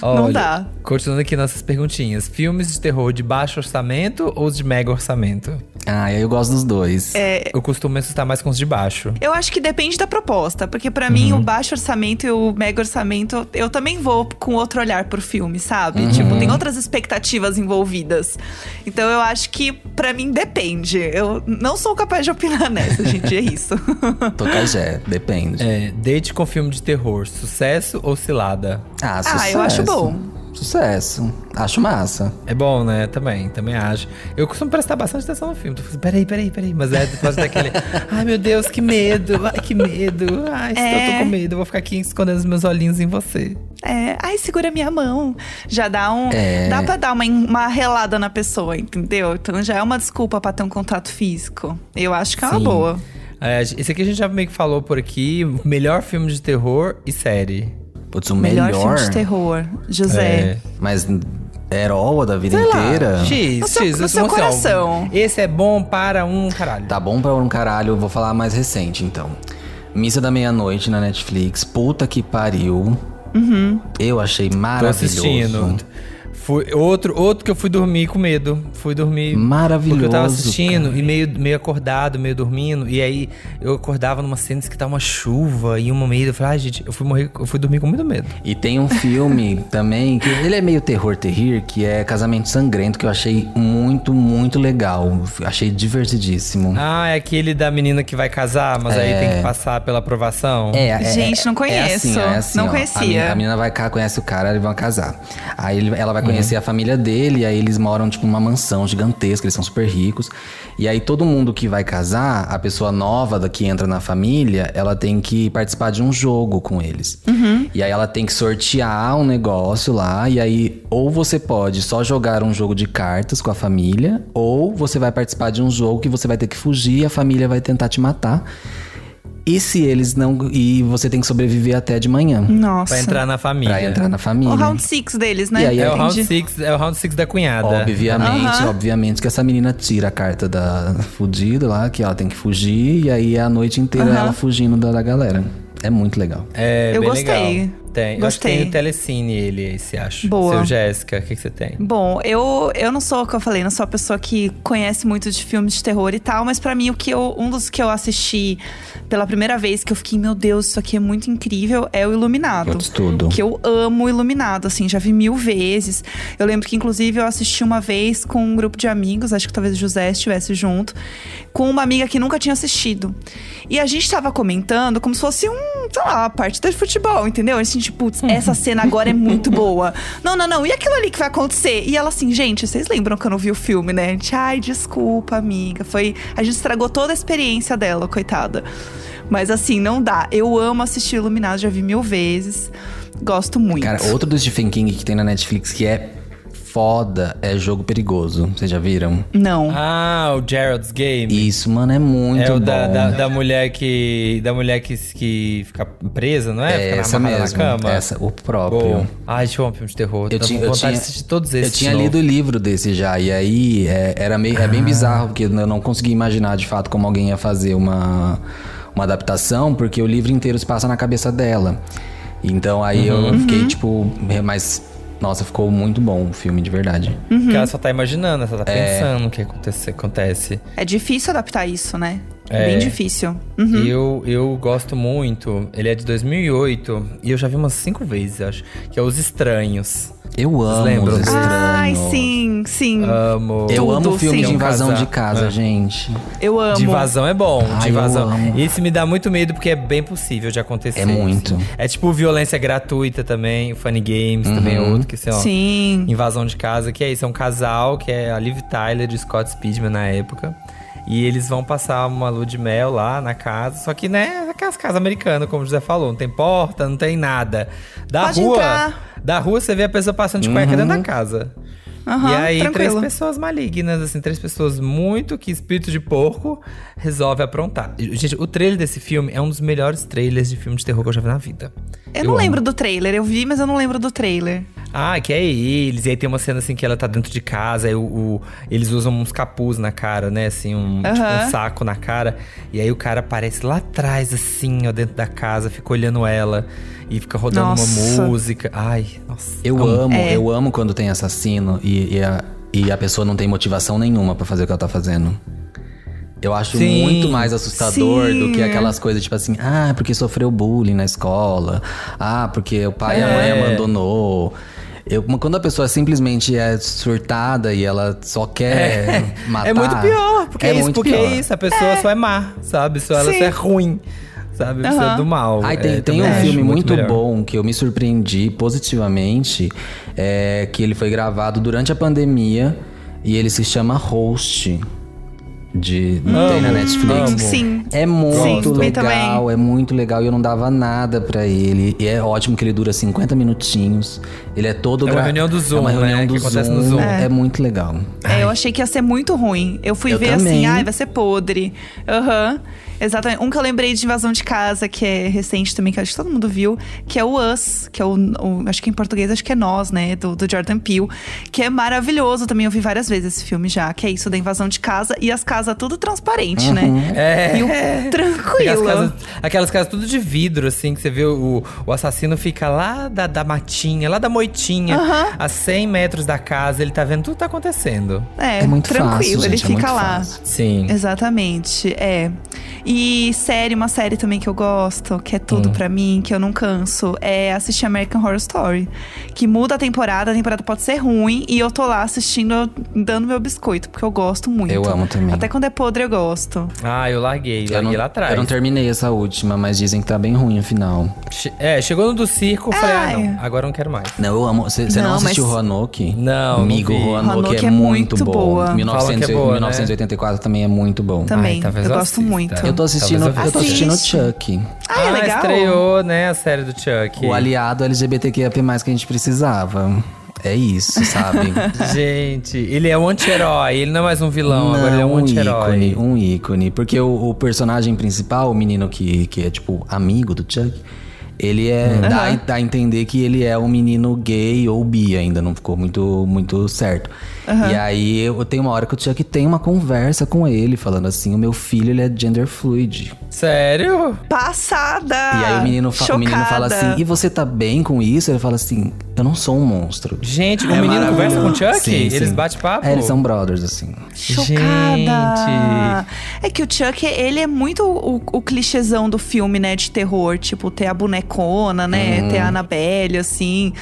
[SPEAKER 5] Olha,
[SPEAKER 4] Não dá.
[SPEAKER 5] Continuando aqui nossas perguntinhas. Filmes de terror de baixo orçamento ou de mega orçamento?
[SPEAKER 6] Ah, eu gosto dos dois.
[SPEAKER 4] É,
[SPEAKER 5] Eu costumo me assustar mais com os de baixo.
[SPEAKER 4] Eu acho que depende da proposta, porque pra mim o baixo orçamento e o mega orçamento, eu também vou com outro olhar pro filme, sabe? Tipo, tem outras expectativas envolvidas. Então eu acho que pra mim depende. Eu não sou capaz de opinar nessa, gente, é isso.
[SPEAKER 6] Tocajé, depende.
[SPEAKER 5] É, date com filme de terror, sucesso ou cilada?
[SPEAKER 6] Ah,
[SPEAKER 4] Ah,
[SPEAKER 6] sucesso.
[SPEAKER 4] eu acho bom.
[SPEAKER 6] Sucesso. Acho massa.
[SPEAKER 5] É bom, né? Também, também acho. Eu costumo prestar bastante atenção no filme. Tô falando, peraí, peraí, peraí. Mas é depois daquele. Ai, meu Deus, que medo. Ai, que medo. Ai, se eu
[SPEAKER 4] É.
[SPEAKER 5] tô com medo. Eu vou ficar aqui escondendo os meus olhinhos em você.
[SPEAKER 4] É, ai, segura minha mão. Já dá um.
[SPEAKER 6] É.
[SPEAKER 4] Dá pra dar uma, uma relada na pessoa, entendeu? Então já é uma desculpa pra ter um contato físico. Eu acho que é uma
[SPEAKER 5] Sim.
[SPEAKER 4] boa.
[SPEAKER 5] É, esse aqui a gente já meio que falou por aqui. Melhor filme de terror e série.
[SPEAKER 6] Putz, o
[SPEAKER 4] Melhor,
[SPEAKER 6] melhor.
[SPEAKER 4] filme de terror. José.
[SPEAKER 5] É.
[SPEAKER 6] Mas herói da vida
[SPEAKER 5] Sei lá,
[SPEAKER 6] inteira.
[SPEAKER 5] X,
[SPEAKER 4] No seu-
[SPEAKER 5] X.
[SPEAKER 4] no
[SPEAKER 5] assim,
[SPEAKER 4] seu
[SPEAKER 5] assim, ó,
[SPEAKER 4] coração.
[SPEAKER 5] esse é bom para um caralho.
[SPEAKER 6] Tá bom pra um caralho, eu vou falar mais recente então. Missa da Meia-Noite na Netflix. Puta que pariu. Eu achei
[SPEAKER 5] Tô
[SPEAKER 6] maravilhoso.
[SPEAKER 5] assistindo. Fui, outro, outro que eu fui dormir com medo. Fui dormir.
[SPEAKER 6] Maravilhoso,
[SPEAKER 5] Porque eu tava assistindo
[SPEAKER 6] cara.
[SPEAKER 5] e meio, meio acordado, meio dormindo. E aí eu acordava numa cena que tá uma chuva e uma medo. Eu falei, ai, gente, eu fui morrer, eu fui dormir com muito medo.
[SPEAKER 6] E tem um filme também, que ele é meio terror terrir, que é Casamento Sangrento, que eu achei muito, muito legal. Achei divertidíssimo.
[SPEAKER 5] Ah, é aquele da menina que vai casar, mas aí
[SPEAKER 6] É.
[SPEAKER 5] tem que passar pela aprovação.
[SPEAKER 6] É, é,
[SPEAKER 4] Gente, não
[SPEAKER 6] É
[SPEAKER 4] conheço.
[SPEAKER 6] assim, é assim,
[SPEAKER 4] Não
[SPEAKER 6] ó.
[SPEAKER 4] conhecia.
[SPEAKER 6] A menina, a menina vai cá, conhece o cara, eles vão casar. Aí ele- ela vai conhecer a família dele, e aí eles moram, tipo, numa mansão gigantesca, eles são super ricos. E aí todo mundo que vai casar, a pessoa nova da que entra na família, ela tem que participar de um jogo com eles. E aí ela tem que sortear um negócio lá, e aí ou você pode só jogar um jogo de cartas com a família, ou você vai participar de um jogo que você vai ter que fugir e a família vai tentar te matar. E se eles não. E você tem que sobreviver até de manhã.
[SPEAKER 4] Nossa.
[SPEAKER 5] Pra entrar na família.
[SPEAKER 6] Pra entrar na família.
[SPEAKER 4] O round six deles, né?
[SPEAKER 6] E aí
[SPEAKER 5] É o round six, é o round six da cunhada.
[SPEAKER 6] Obviamente,
[SPEAKER 4] Aham.
[SPEAKER 6] obviamente que essa menina tira a carta da fudida lá, que ela tem que fugir, e aí é a noite inteira
[SPEAKER 4] Aham.
[SPEAKER 6] ela fugindo da, da galera. É muito legal.
[SPEAKER 5] É,
[SPEAKER 4] Eu
[SPEAKER 5] bem
[SPEAKER 4] gostei.
[SPEAKER 5] legal. Tem. Eu acho que
[SPEAKER 4] Gostei.
[SPEAKER 5] tem no Telecine ele, esse acho.
[SPEAKER 4] Boa.
[SPEAKER 5] Seu Jéssica, o que, que você tem?
[SPEAKER 4] Bom, eu, eu não sou o que eu falei, não sou a pessoa que conhece muito de filmes de terror e tal, mas pra mim o que eu, um dos que eu assisti pela primeira vez que eu fiquei, meu Deus, isso aqui é muito incrível, é o Iluminado.
[SPEAKER 6] Putz, tudo.
[SPEAKER 4] Que eu amo o Iluminado, assim, já vi mil vezes. Eu lembro que, inclusive, eu assisti uma vez com um grupo de amigos, acho que talvez o José estivesse junto, com uma amiga que nunca tinha assistido. E a gente tava comentando como se fosse um, sei lá, uma partida de futebol, entendeu? Assim, tipo, putz, essa cena agora é muito boa. Não, não, não, e aquilo ali que vai acontecer? E ela assim, gente, vocês lembram que eu não vi o filme, né? A gente, ai, desculpa, amiga. Foi. A gente estragou toda a experiência dela, coitada. Mas assim, não dá. Eu amo assistir Iluminado, já vi mil vezes. Gosto muito.
[SPEAKER 6] Cara, outro do Stephen King que tem na Netflix que é foda é Jogo Perigoso. Vocês já viram?
[SPEAKER 4] Não.
[SPEAKER 5] Ah, o Gerald's Game.
[SPEAKER 6] Isso, mano, é muito
[SPEAKER 5] é o
[SPEAKER 6] bom.
[SPEAKER 5] da, da, da mulher que. Da mulher que, que fica presa, não é?
[SPEAKER 6] É
[SPEAKER 5] fica
[SPEAKER 6] essa mesmo.
[SPEAKER 5] na cama.
[SPEAKER 6] Essa, o próprio.
[SPEAKER 5] Bom. Ai, deixa eu um filme de terror.
[SPEAKER 6] Eu tinha, eu tinha,
[SPEAKER 5] de todos esses.
[SPEAKER 6] eu tinha
[SPEAKER 5] novo.
[SPEAKER 6] lido o livro desse já, e aí é, era meio, é bem bizarro, porque eu não conseguia imaginar de fato como alguém ia fazer uma, uma adaptação, porque o livro inteiro se passa na cabeça dela. Então aí eu fiquei tipo, mas nossa, ficou muito bom o filme, de verdade.
[SPEAKER 5] Porque ela só tá imaginando, ela só tá
[SPEAKER 6] É.
[SPEAKER 5] pensando o que acontece. acontece.
[SPEAKER 4] É difícil adaptar isso, né?
[SPEAKER 5] É.
[SPEAKER 4] Bem difícil. Uhum.
[SPEAKER 5] Eu, eu gosto muito. Ele é de 2008 e eu já vi umas cinco vezes, acho. Que é Os Estranhos.
[SPEAKER 6] Eu amo
[SPEAKER 5] lembram?
[SPEAKER 6] os estranhos.
[SPEAKER 4] Ai, sim, sim.
[SPEAKER 5] Amo.
[SPEAKER 6] Eu
[SPEAKER 4] Tudo,
[SPEAKER 6] amo filme
[SPEAKER 4] sim.
[SPEAKER 6] de invasão de casa,
[SPEAKER 5] É.
[SPEAKER 6] gente.
[SPEAKER 4] Eu amo.
[SPEAKER 5] De invasão é bom,
[SPEAKER 6] Ai,
[SPEAKER 5] de invasão. Esse me dá muito medo porque é bem possível de acontecer.
[SPEAKER 6] É muito.
[SPEAKER 5] assim. É tipo violência gratuita também, o Funny Games também é
[SPEAKER 6] Uhum.
[SPEAKER 5] outro que assim, ó.
[SPEAKER 4] Sim.
[SPEAKER 5] Invasão de casa, que é isso, é um casal que é a Liv Tyler e o Scott Speedman na época. E eles vão passar uma lua de mel lá na casa, só que, né, aquelas casas americanas, como o José falou, não tem porta, não tem nada. Da
[SPEAKER 4] Pode
[SPEAKER 5] rua,
[SPEAKER 4] entrar.
[SPEAKER 5] da rua você vê a pessoa passando de cueca dentro da casa.
[SPEAKER 4] Aham,
[SPEAKER 5] e aí, três
[SPEAKER 4] tranquilo.
[SPEAKER 5] pessoas malignas, assim, três pessoas muito que espírito de porco resolve aprontar. Gente, o trailer desse filme é um dos melhores trailers de filme de terror que eu já vi na vida.
[SPEAKER 4] Eu não
[SPEAKER 5] amo.
[SPEAKER 4] lembro do trailer. Eu vi, mas eu não lembro do trailer.
[SPEAKER 5] Ah, que é eles. E aí tem uma cena assim que ela tá dentro de casa, aí o, o- eles usam uns capuz na cara, né? Assim, um, tipo,
[SPEAKER 4] Aham.
[SPEAKER 5] um saco na cara. E aí o cara aparece lá atrás, assim, ó, dentro da casa, fica olhando ela e fica rodando
[SPEAKER 4] Nossa.
[SPEAKER 5] uma música. Ai, nossa.
[SPEAKER 6] Eu amo,
[SPEAKER 4] É.
[SPEAKER 6] eu amo quando tem assassino e, e a, e a pessoa não tem motivação nenhuma pra fazer o que ela tá fazendo. Eu acho
[SPEAKER 5] Sim.
[SPEAKER 6] muito mais assustador
[SPEAKER 4] Sim.
[SPEAKER 6] do que aquelas coisas tipo assim, ah, porque sofreu bullying na escola, ah, porque o pai e a mãe
[SPEAKER 5] É.
[SPEAKER 6] abandonou. Eu, quando a pessoa simplesmente é surtada e ela só quer matar.
[SPEAKER 5] É muito pior, porque é, isso,
[SPEAKER 6] muito
[SPEAKER 5] porque
[SPEAKER 6] pior.
[SPEAKER 5] é isso, a pessoa só é má, sabe? Só ela
[SPEAKER 4] Sim.
[SPEAKER 5] só é ruim. Sabe? Precisa
[SPEAKER 4] Aham.
[SPEAKER 5] do mal.
[SPEAKER 6] Ai, tem,
[SPEAKER 5] É,
[SPEAKER 6] tem um filme muito,
[SPEAKER 5] melhor.
[SPEAKER 6] bom que eu me surpreendi positivamente, é, que ele foi gravado durante a pandemia e ele se chama Host. De,
[SPEAKER 5] Amo,
[SPEAKER 6] tem na Netflix.
[SPEAKER 5] amo.
[SPEAKER 4] Sim.
[SPEAKER 6] É muito
[SPEAKER 4] Sim,
[SPEAKER 6] legal,
[SPEAKER 4] também.
[SPEAKER 6] é muito legal e eu não dava nada pra ele. E é ótimo que ele dura 50 minutinhos. Ele é todo
[SPEAKER 5] É uma
[SPEAKER 6] gra-
[SPEAKER 5] reunião do Zoom,
[SPEAKER 6] é uma reunião
[SPEAKER 5] né,
[SPEAKER 6] do
[SPEAKER 5] que acontece no
[SPEAKER 6] Zoom.
[SPEAKER 5] Zoom.
[SPEAKER 6] É. muito legal.
[SPEAKER 4] É, eu achei que ia ser muito ruim. Eu fui
[SPEAKER 6] Eu
[SPEAKER 4] ver
[SPEAKER 6] também.
[SPEAKER 4] assim, ai, vai ser podre. Aham. Exatamente. Um que eu lembrei de invasão de casa, que é recente também, que acho que todo mundo viu, que é o Us, que é o, o- acho que em português acho que é Nós, né? Do, do Jordan Peele. Que é maravilhoso também. Eu vi várias vezes esse filme já, que é isso da invasão de casa e as casas tudo transparente, né?
[SPEAKER 5] É.
[SPEAKER 4] E o
[SPEAKER 5] Aquelas
[SPEAKER 4] tranquilo.
[SPEAKER 5] casas, aquelas casas tudo de vidro, assim, que você vê o, o assassino fica lá da, da matinha, lá da moitinha,
[SPEAKER 4] Aham.
[SPEAKER 5] a 100 metros da casa, ele tá vendo tudo que tá acontecendo.
[SPEAKER 4] É,
[SPEAKER 6] É muito
[SPEAKER 4] tranquilo,
[SPEAKER 6] fácil,
[SPEAKER 4] ele
[SPEAKER 6] gente, é
[SPEAKER 4] fica lá.
[SPEAKER 6] fácil.
[SPEAKER 5] Sim.
[SPEAKER 4] Exatamente, é. E série, uma série também que eu gosto, que é
[SPEAKER 5] Hum.
[SPEAKER 4] tudo pra mim, que eu não canso, é assistir American Horror Story. Que muda a temporada, a temporada pode ser ruim, e eu tô lá assistindo, dando meu biscoito, porque eu gosto muito.
[SPEAKER 6] Eu amo também.
[SPEAKER 4] Até quando é podre, eu gosto.
[SPEAKER 5] Ah, eu larguei,
[SPEAKER 6] Eu
[SPEAKER 5] larguei
[SPEAKER 6] não,
[SPEAKER 5] lá atrás.
[SPEAKER 6] eu não terminei essa última, mas dizem que tá bem ruim o final.
[SPEAKER 5] Che- É, chegou no do circo, eu falei, ah,
[SPEAKER 4] Ai.
[SPEAKER 5] não, agora eu não quero mais.
[SPEAKER 6] Não, eu amo. Você não,
[SPEAKER 4] Não,
[SPEAKER 6] assistiu
[SPEAKER 4] mas-
[SPEAKER 6] Roanoke?
[SPEAKER 5] Não, não
[SPEAKER 6] Amigo. Roanoke,
[SPEAKER 4] Roanoke
[SPEAKER 6] é,
[SPEAKER 4] é
[SPEAKER 6] muito
[SPEAKER 4] muito
[SPEAKER 6] bom.
[SPEAKER 4] boa.
[SPEAKER 6] 1900
[SPEAKER 5] Fala que é boa, né?
[SPEAKER 6] 1984 também é muito bom.
[SPEAKER 4] Também,
[SPEAKER 5] Ai,
[SPEAKER 4] eu
[SPEAKER 5] eu
[SPEAKER 4] gosto
[SPEAKER 5] assista.
[SPEAKER 4] muito.
[SPEAKER 6] Eu tô assistindo,
[SPEAKER 5] eu
[SPEAKER 6] tô assistindo
[SPEAKER 4] Assiste.
[SPEAKER 6] Chuck.
[SPEAKER 4] Ah, é legal?
[SPEAKER 5] estreou, né, a série do Chuck.
[SPEAKER 6] O aliado LGBTQIA+, que a gente precisava. É isso, sabe?
[SPEAKER 5] Gente, ele é um anti-herói, ele não é mais um vilão, agora ele é um
[SPEAKER 6] um
[SPEAKER 5] anti-herói.
[SPEAKER 6] ícone, um ícone. Porque o, o personagem principal, o menino que, que é, tipo, amigo do Chuck, ele é.
[SPEAKER 5] Uhum.
[SPEAKER 6] Dá, dá a entender que ele é um menino gay ou bi, ainda não ficou muito, muito certo. E aí eu tenho uma hora que o Chuck tem uma conversa com ele, falando assim: o meu filho ele é gender fluid.
[SPEAKER 5] Sério?
[SPEAKER 4] Passada!
[SPEAKER 6] E aí o menino, fa- o menino fala assim: e você tá bem com isso? Ele fala assim: eu não sou um monstro.
[SPEAKER 5] Gente, o
[SPEAKER 6] É
[SPEAKER 5] menino conversa com o. Chuck?
[SPEAKER 6] Sim,
[SPEAKER 5] Eles
[SPEAKER 6] sim.
[SPEAKER 5] batem papo?
[SPEAKER 6] É, eles são brothers, assim.
[SPEAKER 4] Chocada! É que o Chuck, ele é muito o, o clichêzão do filme, né, de terror. Tipo, ter a bonecona, né?
[SPEAKER 6] Uhum.
[SPEAKER 4] Ter a Annabelle, assim.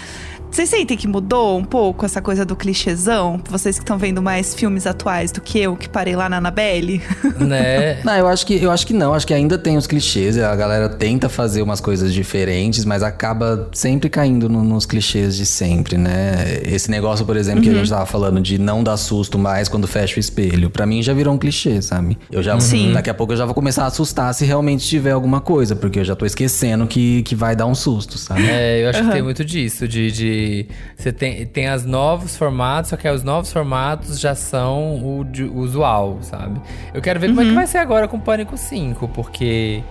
[SPEAKER 4] Vocês sentem que mudou um pouco essa coisa do clichêzão? Vocês que estão vendo mais filmes atuais do que eu, que parei lá na Annabelle?
[SPEAKER 5] Né?
[SPEAKER 6] Não, eu acho que eu acho que não, acho que ainda tem os clichês, a galera tenta fazer umas coisas diferentes, mas acaba sempre caindo no- nos clichês de sempre, né? Esse negócio, por exemplo, que a gente tava falando de não dar susto mais quando fecha o espelho, pra mim já virou um clichê, sabe? Eu já
[SPEAKER 4] Sim.
[SPEAKER 6] daqui a pouco eu já vou começar a assustar se realmente tiver alguma coisa, porque eu já tô esquecendo que, que vai dar um susto, sabe?
[SPEAKER 5] É, eu acho que tem muito disso, de, de você tem, tem as novos formatos, só que os novos formatos já são o de- o usual, sabe? Eu quero ver como é que vai ser agora com o Pânico 5, porque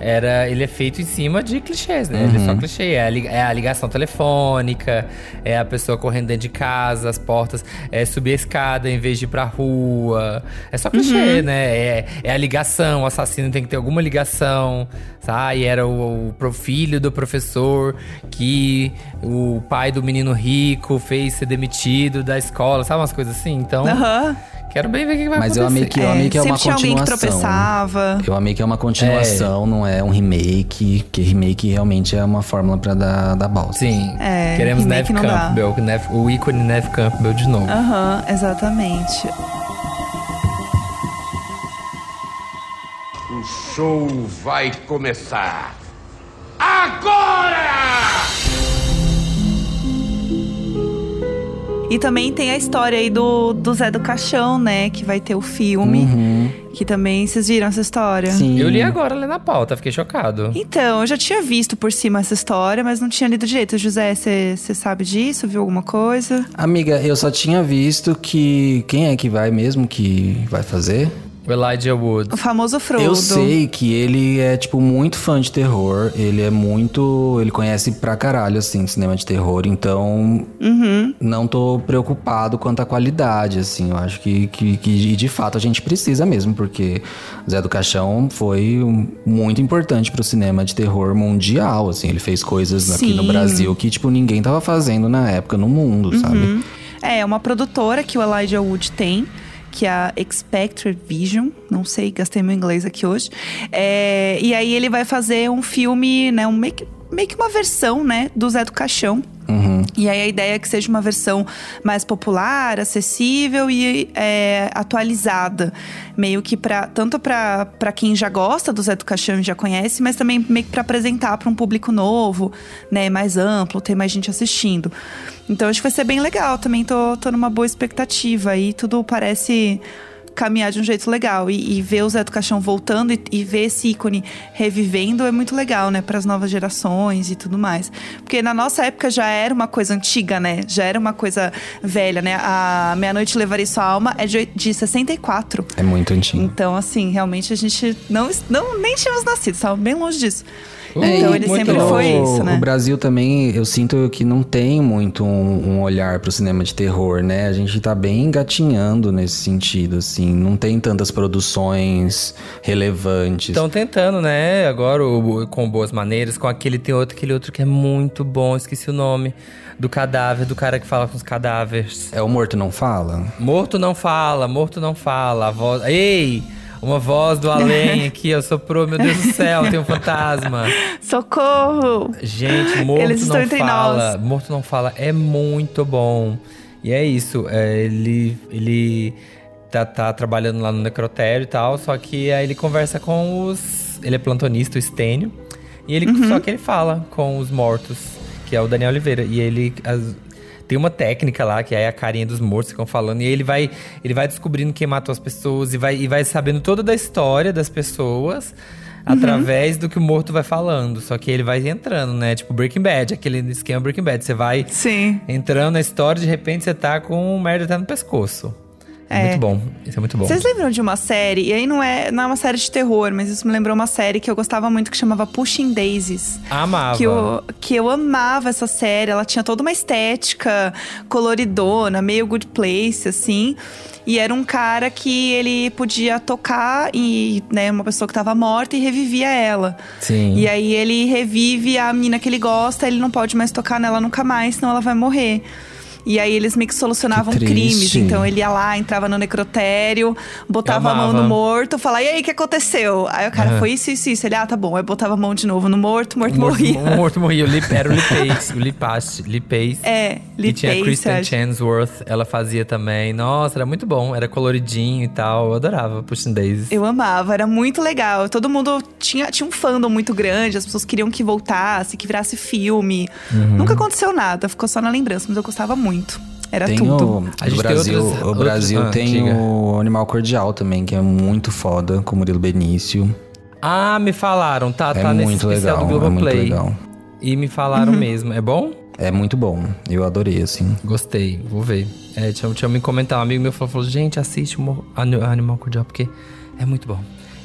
[SPEAKER 5] era, ele é feito em cima de clichês, né? Ele é só clichê, é a, é a ligação telefônica, é a pessoa correndo dentro de casa, as portas, é subir a escada em vez de ir pra rua. É só clichê, né? É, é a ligação, o assassino tem que ter alguma ligação, sabe? E era o, o filho do professor que o pai do menino rico fez ser demitido da escola, sabe? Umas coisas assim. Então,
[SPEAKER 4] Aham.
[SPEAKER 5] Quero bem ver o que vai
[SPEAKER 6] Mas eu
[SPEAKER 5] acontecer.
[SPEAKER 6] amei que, eu amei que é uma
[SPEAKER 4] tinha alguém que
[SPEAKER 6] continuação.
[SPEAKER 4] tropeçava.
[SPEAKER 6] Eu amei que é uma continuação, não é um remake, que remake realmente é uma fórmula pra dar, dar balsa.
[SPEAKER 5] Sim,
[SPEAKER 4] É,
[SPEAKER 5] queremos
[SPEAKER 4] dá.
[SPEAKER 5] Campbell, Neve- o ícone Neve Campbell de novo.
[SPEAKER 4] Aham, exatamente.
[SPEAKER 8] O show vai começar.
[SPEAKER 4] E também tem a história aí do, do Zé do Caixão, né? Que vai ter o filme. Que também, vocês viram essa história?
[SPEAKER 6] Sim.
[SPEAKER 5] Eu li agora lendo a pauta, fiquei chocado.
[SPEAKER 4] Então, eu já tinha visto por cima essa história, mas não tinha lido direito. José, você sabe disso? Viu alguma coisa?
[SPEAKER 6] Amiga, eu só tinha visto que. Quem é que vai mesmo que vai fazer?
[SPEAKER 5] O Elijah Wood.
[SPEAKER 4] O famoso Frodo.
[SPEAKER 6] Eu sei que ele é, tipo, muito fã de terror. Ele é muito. Ele conhece pra caralho, assim, cinema de terror. Então.
[SPEAKER 4] Uhum.
[SPEAKER 6] Não tô preocupado quanto à qualidade, assim. Eu acho que, que, que e de fato a gente precisa mesmo, porque Zé do Caixão foi muito importante pro cinema de terror mundial, assim. Ele fez coisas aqui no
[SPEAKER 4] Sim.
[SPEAKER 6] Brasil que, tipo, ninguém tava fazendo na época no mundo, sabe?
[SPEAKER 4] É, é uma produtora que o Elijah Wood tem, que é a Expected Vision. Não sei, gastei meu inglês aqui hoje. É, e aí ele vai fazer um filme, né? Um meio, que, meio que uma versão, né? Do Zé do Caixão. E aí a ideia é que seja uma versão mais popular, acessível e é, atualizada. Meio que para tanto para quem já gosta do Zé do Caixão e já conhece, mas também meio que para apresentar para um público novo, né, mais amplo, ter mais gente assistindo. Então acho que vai ser bem legal. Também tô, tô numa boa expectativa aí. Tudo parece caminhar de um jeito legal. E, e ver o Zé do Caixão voltando e, e ver esse ícone revivendo é muito legal, né? Para as novas gerações e tudo mais. Porque na nossa época já era uma coisa antiga, né? Já era uma coisa velha, né? A Meia-Noite Levarei Sua Alma é de, de 64.
[SPEAKER 6] É muito antigo.
[SPEAKER 4] Então, assim, realmente a gente não, não nem tínhamos nascido, estávamos bem longe disso.
[SPEAKER 6] É,
[SPEAKER 4] então ele sempre
[SPEAKER 5] bom.
[SPEAKER 4] foi
[SPEAKER 6] o,
[SPEAKER 4] isso, né?
[SPEAKER 6] O Brasil também, eu sinto que não tem muito um, um olhar pro cinema de terror, né? A gente tá bem engatinhando nesse sentido, assim. Não tem tantas produções relevantes.
[SPEAKER 5] Estão tentando, né? Agora, o- com boas maneiras, com aquele tem outro, aquele outro que é muito bom, esqueci o nome. Do cadáver, do cara que fala com os cadáveres.
[SPEAKER 6] É o Morto Não Fala?
[SPEAKER 5] Morto não fala, morto não fala. A voz. Ei! Uma voz do além aqui, ó, soprou, meu Deus do céu, tem um fantasma.
[SPEAKER 4] Socorro!
[SPEAKER 5] Gente, morto
[SPEAKER 4] Eles
[SPEAKER 5] não fala.
[SPEAKER 4] nós.
[SPEAKER 5] Morto não fala é muito bom. E é isso, é, ele ele tá, tá trabalhando lá no necrotério e tal, só que aí ele conversa com os, ele é plantonista, o Estênio, e ele
[SPEAKER 4] Uhum.
[SPEAKER 5] só que ele fala com os mortos, que é o Daniel Oliveira, e ele as- tem uma técnica lá, que é a carinha dos mortos, ficam falando, e ele vai, ele vai descobrindo quem matou as pessoas, e vai, e vai sabendo toda da história das pessoas,
[SPEAKER 4] Uhum.
[SPEAKER 5] através do que o morto vai falando. Só que ele vai entrando, né? Tipo Breaking Bad, aquele esquema Breaking Bad. Você vai
[SPEAKER 4] Sim.
[SPEAKER 5] entrando na história, de repente você tá com um merda até no pescoço. É, muito bom. Isso é muito bom.
[SPEAKER 4] Vocês lembram de uma série? E aí não é, não é uma série de terror, mas isso me lembrou uma série que eu gostava muito que chamava Pushing Daisies.
[SPEAKER 5] Amava.
[SPEAKER 4] Que eu, que eu amava essa série. Ela tinha toda uma estética coloridona, meio good place, assim. E era um cara que ele podia tocar e, né, uma pessoa que tava morta e revivia ela.
[SPEAKER 5] Sim.
[SPEAKER 4] E aí ele revive a menina que ele gosta, ele não pode mais tocar nela nunca mais, senão ela vai morrer. E aí eles meio que solucionavam crimes. Então ele ia lá, entrava no necrotério, botava a mão no morto, falava, e aí, o que aconteceu? Aí o cara, foi isso, isso, isso. Ele, ah, tá bom. Aí botava a mão de novo no morto, morto,
[SPEAKER 5] morto,
[SPEAKER 4] morria.
[SPEAKER 5] o morto morria. O Lip, era o Lipace. o Lipace. Lipace.
[SPEAKER 4] É,
[SPEAKER 5] E tinha a
[SPEAKER 4] Lipace,
[SPEAKER 5] Kristen. Chansworth, ela fazia também. Nossa, era muito bom. Era coloridinho e tal. Eu adorava Pushing Daisies.
[SPEAKER 4] Eu amava, era muito legal. Todo mundo tinha, tinha um fandom muito grande, as pessoas queriam que voltasse, que virasse filme.
[SPEAKER 5] Uhum.
[SPEAKER 4] Nunca aconteceu nada, ficou só na lembrança, mas eu gostava muito. Era
[SPEAKER 6] Tem
[SPEAKER 4] tudo.
[SPEAKER 6] o,
[SPEAKER 5] A gente tem
[SPEAKER 6] Brasil,
[SPEAKER 5] outras-
[SPEAKER 6] o
[SPEAKER 5] outras-
[SPEAKER 6] Brasil
[SPEAKER 5] ah,
[SPEAKER 6] tem
[SPEAKER 5] diga.
[SPEAKER 6] o Animal Cordial também, que é muito foda, com o Murilo Benício.
[SPEAKER 5] Ah, me falaram. Tá,
[SPEAKER 6] É
[SPEAKER 5] tá nesse
[SPEAKER 6] muito
[SPEAKER 5] especial
[SPEAKER 6] legal,
[SPEAKER 5] do
[SPEAKER 6] é muito
[SPEAKER 5] Globoplay.
[SPEAKER 6] legal.
[SPEAKER 5] E me falaram
[SPEAKER 4] Uhum.
[SPEAKER 5] mesmo. É bom?
[SPEAKER 6] É muito bom, eu adorei, assim.
[SPEAKER 5] Gostei, vou ver. É, tinha, tinha me comentar, um amigo meu falou, falou, gente, assiste Animal Cordial, porque é muito bom.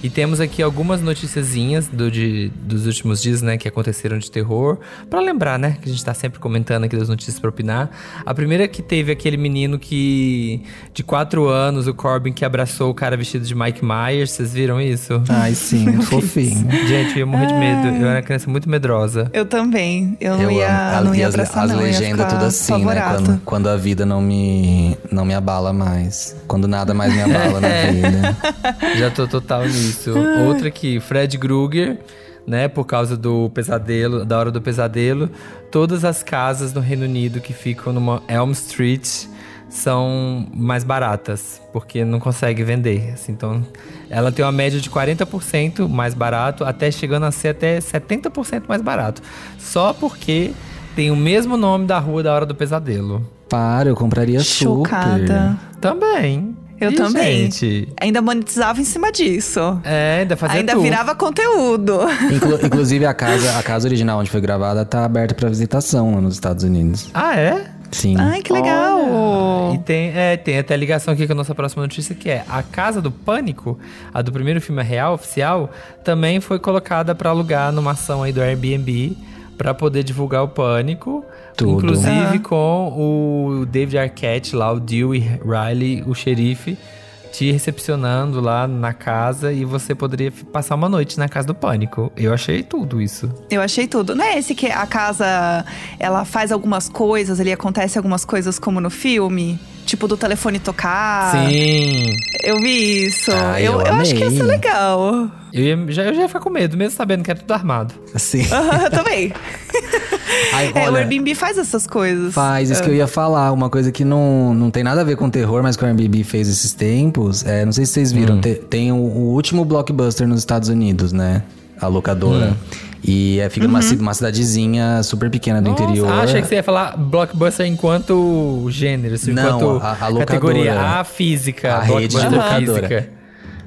[SPEAKER 5] E temos aqui algumas noticiazinhas do, de, dos últimos dias, né, que aconteceram de terror. Pra lembrar, né, que a gente tá sempre comentando aqui das notícias pra opinar. A primeira que teve aquele menino que, de 4 anos, o Corbin, que abraçou o cara vestido de Mike Myers. Vocês viram isso?
[SPEAKER 6] Ai, sim, fofinho.
[SPEAKER 5] Gente, eu ia morrer de medo. Eu era uma criança muito medrosa.
[SPEAKER 4] Eu também. Eu não
[SPEAKER 6] Eu
[SPEAKER 4] ia,
[SPEAKER 6] amo.
[SPEAKER 4] não
[SPEAKER 6] E
[SPEAKER 4] ia
[SPEAKER 6] as,
[SPEAKER 4] abraçar,
[SPEAKER 6] as
[SPEAKER 4] não. ia
[SPEAKER 6] legendas tudo assim, né? Quando, quando a vida não me, não me abala mais. Quando nada mais me abala na vida.
[SPEAKER 5] Já tô total nisso. Outra que Fred Krueger, né, por causa do pesadelo, da hora do pesadelo, todas as casas no Reino Unido que ficam numa Elm Street são mais baratas, porque não consegue vender. assim. então, ela tem uma média de 40% mais barato, até chegando a ser até 70% mais barato. Só porque tem o mesmo nome da rua da hora do pesadelo.
[SPEAKER 6] Para, eu compraria
[SPEAKER 4] Chocada.
[SPEAKER 6] super.
[SPEAKER 5] Também.
[SPEAKER 4] Eu
[SPEAKER 5] E,
[SPEAKER 4] também.
[SPEAKER 5] Gente,
[SPEAKER 4] Ainda monetizava em cima disso.
[SPEAKER 5] é, ainda fazia
[SPEAKER 4] Ainda
[SPEAKER 5] tudo.
[SPEAKER 4] virava conteúdo.
[SPEAKER 6] Inclu- inclusive, a casa, a casa original onde foi gravada tá aberta pra visitação lá nos Estados Unidos.
[SPEAKER 5] Ah, é?
[SPEAKER 6] Sim.
[SPEAKER 4] Ai, que legal.
[SPEAKER 5] E tem, é, tem até ligação aqui com a nossa próxima notícia, que é a Casa do Pânico, a do primeiro filme real, oficial, também foi colocada para alugar numa ação aí do Airbnb para poder divulgar o Pânico.
[SPEAKER 6] Tudo.
[SPEAKER 5] Inclusive
[SPEAKER 4] Ah.
[SPEAKER 5] com o David Arquette lá, o Dewey Riley, o xerife, te recepcionando lá na casa e você poderia passar uma noite na Casa do Pânico. Eu achei tudo isso.
[SPEAKER 4] Eu achei tudo. Não é esse que a casa ela faz algumas coisas, ali acontece algumas coisas como no filme? Tipo do telefone tocar.
[SPEAKER 5] Sim.
[SPEAKER 4] Eu vi isso.
[SPEAKER 6] Ah,
[SPEAKER 4] eu,
[SPEAKER 6] eu
[SPEAKER 4] eu acho que ia ser legal.
[SPEAKER 5] Eu, ia, já, eu já ia ficar com medo, mesmo sabendo que era tudo armado.
[SPEAKER 6] Sim.
[SPEAKER 4] Eu também.
[SPEAKER 6] Ai,
[SPEAKER 4] É, o
[SPEAKER 6] olha,
[SPEAKER 4] Airbnb faz essas coisas.
[SPEAKER 6] Faz, isso que eu ia falar. Uma coisa que não, não tem nada a ver com terror, mas que o Airbnb fez esses tempos. É, não sei se vocês viram, te- tem o, o último blockbuster nos Estados Unidos, né? A locadora. E é, fica numa, ci- uma cidadezinha super pequena do
[SPEAKER 5] Nossa,
[SPEAKER 6] interior.
[SPEAKER 5] Ah, achei que você ia falar blockbuster enquanto gênero, assim,
[SPEAKER 6] Não,
[SPEAKER 5] enquanto
[SPEAKER 6] a- a locadora.
[SPEAKER 5] categoria, a física,
[SPEAKER 6] A rede de locadora.
[SPEAKER 5] física.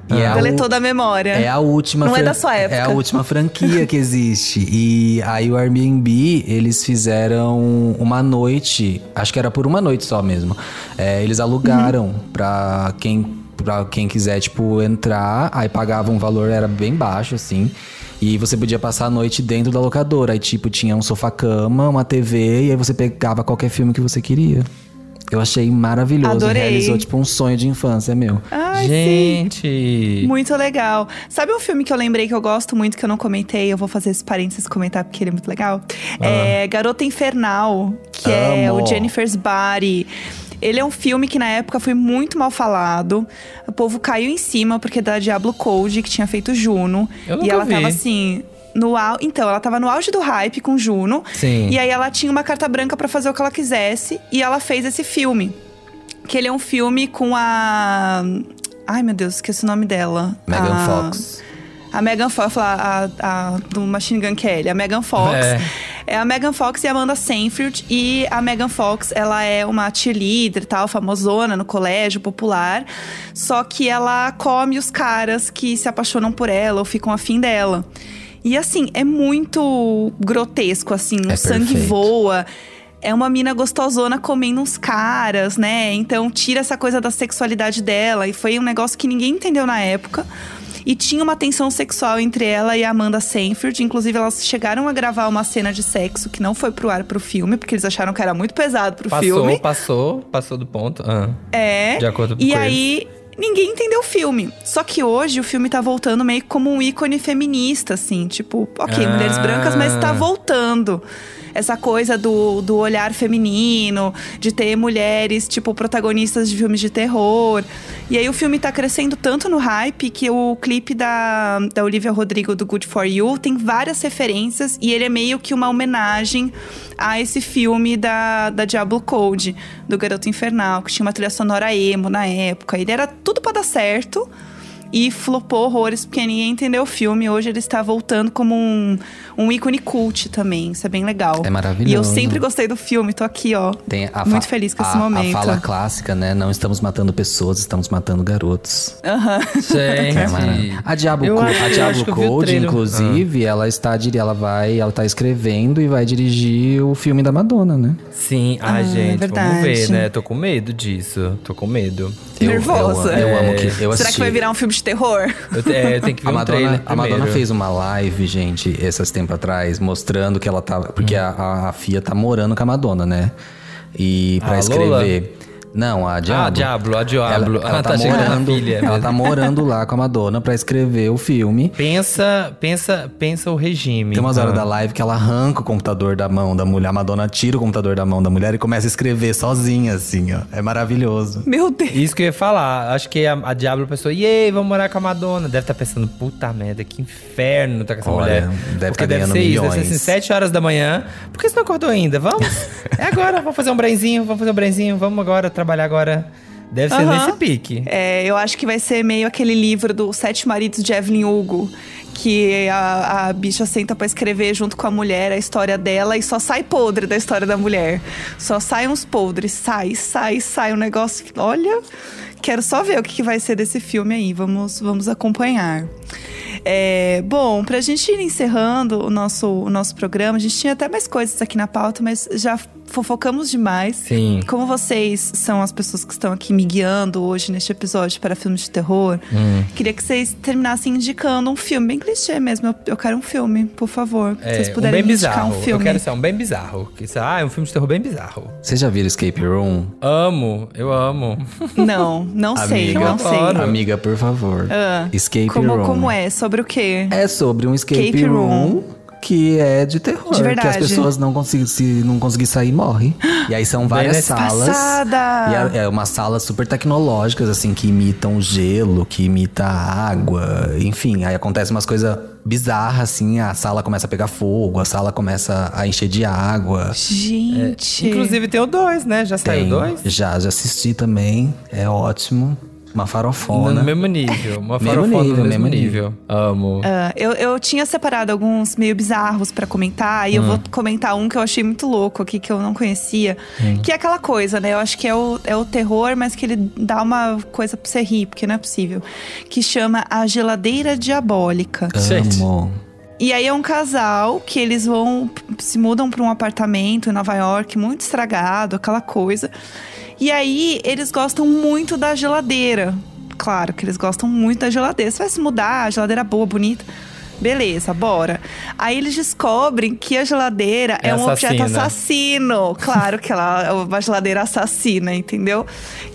[SPEAKER 6] E é a
[SPEAKER 4] Deletou
[SPEAKER 6] u-
[SPEAKER 4] da memória.
[SPEAKER 6] É a última.
[SPEAKER 4] Não é da sua época.
[SPEAKER 6] É a última franquia que existe. E aí o Airbnb, eles fizeram uma noite, acho que era por uma noite só mesmo. É, eles alugaram
[SPEAKER 4] Uhum.
[SPEAKER 6] pra quem para quem quiser tipo entrar, aí pagava um valor era bem baixo assim. E você podia passar a noite dentro da locadora. Aí, tipo, tinha um sofá-cama, uma TV, e aí você pegava qualquer filme que você queria. Eu achei maravilhoso.
[SPEAKER 4] Adorei.
[SPEAKER 6] Realizou, tipo, um sonho de infância meu.
[SPEAKER 4] Ai, sim.
[SPEAKER 5] Gente,
[SPEAKER 4] Muito legal. Sabe um filme que eu lembrei que eu gosto muito, que eu não comentei? Eu vou fazer esse parênteses comentar porque ele é muito legal. É Garota Infernal, que é
[SPEAKER 6] Amo.
[SPEAKER 4] o Jennifer's Body. Ele é um filme que na época foi muito mal falado. O povo caiu em cima porque é da Diablo Code, que tinha feito Juno.
[SPEAKER 5] Eu
[SPEAKER 4] e ela
[SPEAKER 5] vi.
[SPEAKER 4] tava assim. No au... Então, ela tava no auge do hype com Juno.
[SPEAKER 5] Sim.
[SPEAKER 4] E aí ela tinha uma carta branca pra fazer o que ela quisesse. E ela fez esse filme. Que ele é um filme com a. Ai, meu Deus, esqueci o nome dela.
[SPEAKER 6] Megan
[SPEAKER 4] A-
[SPEAKER 6] Fox.
[SPEAKER 4] A Megan Fox, a, a do Machine Gun Kelly, a Megan Fox.
[SPEAKER 5] É.
[SPEAKER 4] É. a Megan Fox e a Amanda Seyfried. E a Megan Fox, ela é uma cheerleader tal, famosona no colégio popular. Só que ela come os caras que se apaixonam por ela ou ficam afim dela. E assim, é muito grotesco, assim, o
[SPEAKER 6] É
[SPEAKER 4] sangue
[SPEAKER 6] perfeito.
[SPEAKER 4] voa. É uma mina gostosona comendo uns caras, né? Então tira essa coisa da sexualidade dela. E foi um negócio que ninguém entendeu na época. E tinha uma tensão sexual entre ela e a Amanda Seyfried. Inclusive, elas chegaram a gravar uma cena de sexo que não foi pro ar pro filme, porque eles acharam que era muito pesado pro
[SPEAKER 5] passou,
[SPEAKER 4] filme.
[SPEAKER 5] passou, passou do ponto. Ah,
[SPEAKER 4] É.
[SPEAKER 5] de acordo
[SPEAKER 4] E
[SPEAKER 5] com
[SPEAKER 4] aí, ninguém entendeu o filme. Só que hoje o filme tá voltando meio como um ícone feminista, assim. Tipo, ok,
[SPEAKER 5] Ah.
[SPEAKER 4] mulheres brancas, mas tá voltando. Essa coisa do, do olhar feminino, de ter mulheres, tipo, protagonistas de filmes de terror. E aí o filme tá crescendo tanto no hype que o clipe da, da Olivia Rodrigo do Good For You tem várias referências e ele é meio que uma homenagem a esse filme da, da Diablo Code, do Garoto Infernal, que tinha uma trilha sonora emo na época. Ele era tudo pra dar certo e flopou horrores porque ninguém entendeu o filme. Hoje ele está voltando como um, um ícone cult também. Isso é bem legal.
[SPEAKER 6] É maravilhoso.
[SPEAKER 4] E eu sempre gostei do filme, tô aqui, ó.
[SPEAKER 6] Tem a fa-
[SPEAKER 4] muito feliz com esse
[SPEAKER 6] a-
[SPEAKER 4] momento.
[SPEAKER 6] A fala clássica, né? Não estamos matando pessoas, estamos matando garotos.
[SPEAKER 4] Aham.
[SPEAKER 5] Gente.
[SPEAKER 6] É. A Diablo,
[SPEAKER 5] Eu
[SPEAKER 6] Co-
[SPEAKER 5] acho-
[SPEAKER 6] a
[SPEAKER 5] eu
[SPEAKER 6] Diablo
[SPEAKER 5] eu
[SPEAKER 6] Code, inclusive, ela está ela vai, ela tá escrevendo e vai dirigir o filme da Madonna, né?
[SPEAKER 5] Sim, ai,
[SPEAKER 4] Ah,
[SPEAKER 5] gente,
[SPEAKER 4] verdade.
[SPEAKER 5] vamos ver, né? Tô com medo disso. Tô com medo.
[SPEAKER 6] Eu-
[SPEAKER 4] Nervosa.
[SPEAKER 6] Eu, eu amo que eu
[SPEAKER 4] Será
[SPEAKER 6] assisti.
[SPEAKER 4] que vai virar um filme de terror?
[SPEAKER 5] Eu, é, eu tenho que ver
[SPEAKER 6] A
[SPEAKER 5] um
[SPEAKER 6] Madonna, a Madonna fez uma live, gente, esses tempos atrás, mostrando que ela tava. Porque
[SPEAKER 5] Hum.
[SPEAKER 6] a, a, a Fia tá morando com a Madonna, né? E pra
[SPEAKER 5] A
[SPEAKER 6] escrever. Não, a Diablo.
[SPEAKER 5] Ah, Diablo, a Diablo.
[SPEAKER 6] Ela, ela
[SPEAKER 5] ah,
[SPEAKER 6] tá,
[SPEAKER 5] tá
[SPEAKER 6] morando,
[SPEAKER 5] filha.
[SPEAKER 6] ela tá morando lá com a Madonna pra escrever o filme.
[SPEAKER 5] Pensa, pensa, pensa o regime.
[SPEAKER 6] Tem umas horas
[SPEAKER 5] Ah.
[SPEAKER 6] da live que ela arranca o computador da mão da mulher. A Madonna tira o computador da mão da mulher e começa a escrever sozinha, assim, ó. É maravilhoso.
[SPEAKER 4] Meu Deus.
[SPEAKER 5] Isso que eu ia falar. Acho que a, a Diablo pensou, e vamos morar com a Madonna. Deve estar pensando, puta merda, que inferno tá com essa
[SPEAKER 6] Olha,
[SPEAKER 5] mulher.
[SPEAKER 6] deve
[SPEAKER 5] Porque
[SPEAKER 6] tá
[SPEAKER 5] deve
[SPEAKER 6] ganhando
[SPEAKER 5] ser isso, deve ser
[SPEAKER 6] milhões.
[SPEAKER 5] assim, 7 horas da manhã. Por que você não acordou ainda? Vamos? é agora, vamos fazer um brenzinho, vamos fazer um brenzinho, vamos agora trabalhar agora. Deve ser
[SPEAKER 4] Aham.
[SPEAKER 5] nesse pique.
[SPEAKER 4] É, eu acho que vai ser meio aquele livro do Sete Maridos de Evelyn Hugo. Que a, a bicha senta pra escrever junto com a mulher a história dela e só sai podre da história da mulher. Só sai uns podres, sai, sai, sai um negócio. Olha, quero só ver o que, que vai ser desse filme aí. Vamos, vamos acompanhar. É, bom, pra gente ir encerrando o nosso, o nosso programa, a gente tinha até mais coisas aqui na pauta, mas já fofocamos demais.
[SPEAKER 5] Sim.
[SPEAKER 4] Como vocês são as pessoas que estão aqui me guiando hoje neste episódio para filmes de terror,
[SPEAKER 5] Hum.
[SPEAKER 4] queria que vocês terminassem indicando um filme, bem clichê mesmo. Eu, eu quero um filme, por favor. Se vocês
[SPEAKER 5] É, um
[SPEAKER 4] puderem
[SPEAKER 5] bem
[SPEAKER 4] indicar
[SPEAKER 5] bizarro.
[SPEAKER 4] um filme.
[SPEAKER 5] Eu quero ser um bem bizarro. Ah, é um filme de terror bem bizarro.
[SPEAKER 6] Vocês já viram Escape Room?
[SPEAKER 5] Amo, eu amo.
[SPEAKER 4] Não, não sei,
[SPEAKER 6] Amiga,
[SPEAKER 4] não
[SPEAKER 5] eu
[SPEAKER 4] sei.
[SPEAKER 5] adoro.
[SPEAKER 6] Amiga, por favor.
[SPEAKER 4] Ah,
[SPEAKER 6] Escape
[SPEAKER 4] como,
[SPEAKER 6] Room.
[SPEAKER 4] como é? Sobre o quê?
[SPEAKER 6] É sobre um escape,
[SPEAKER 4] Escape
[SPEAKER 6] room,
[SPEAKER 4] room.
[SPEAKER 6] que é de terror.
[SPEAKER 4] De
[SPEAKER 6] Que
[SPEAKER 4] verdade.
[SPEAKER 6] as pessoas não conseguem, se não conseguir sair, morre. E aí são várias salas.
[SPEAKER 4] passada.
[SPEAKER 6] E é, é umas salas super tecnológicas, assim, que imitam gelo, que imita água. Enfim, aí acontece umas coisas bizarras, assim. A sala começa a pegar fogo, a sala começa a encher de água.
[SPEAKER 4] Gente.
[SPEAKER 5] Inclusive tem o 2, né? Já saiu
[SPEAKER 6] Tem-
[SPEAKER 5] dois?
[SPEAKER 6] Já, já assisti também. É ótimo. Uma farofona.
[SPEAKER 5] No mesmo nível. Uma
[SPEAKER 6] Mesmo
[SPEAKER 5] farofona
[SPEAKER 6] nível,
[SPEAKER 5] no mesmo
[SPEAKER 6] mesmo
[SPEAKER 5] nível. Amo.
[SPEAKER 4] Ah, eu, eu tinha separado alguns meio bizarros pra comentar, e eu
[SPEAKER 5] Hum.
[SPEAKER 4] vou comentar um que eu achei muito louco aqui, que eu não conhecia. Que é aquela coisa, né? Eu acho que é o, é o terror, mas que ele dá uma coisa pra você rir, porque não é possível. Que chama A Geladeira Diabólica.
[SPEAKER 6] Amo.
[SPEAKER 4] E aí é um casal que eles vão se mudam para um apartamento em Nova York muito estragado, aquela coisa. E aí eles gostam muito da geladeira. Claro que eles gostam muito da geladeira. Você vai se mudar, a geladeira boa, bonita. Beleza, bora. Aí eles descobrem que a geladeira é,
[SPEAKER 5] É
[SPEAKER 4] um objeto assassino. Claro que ela é uma geladeira assassina, entendeu?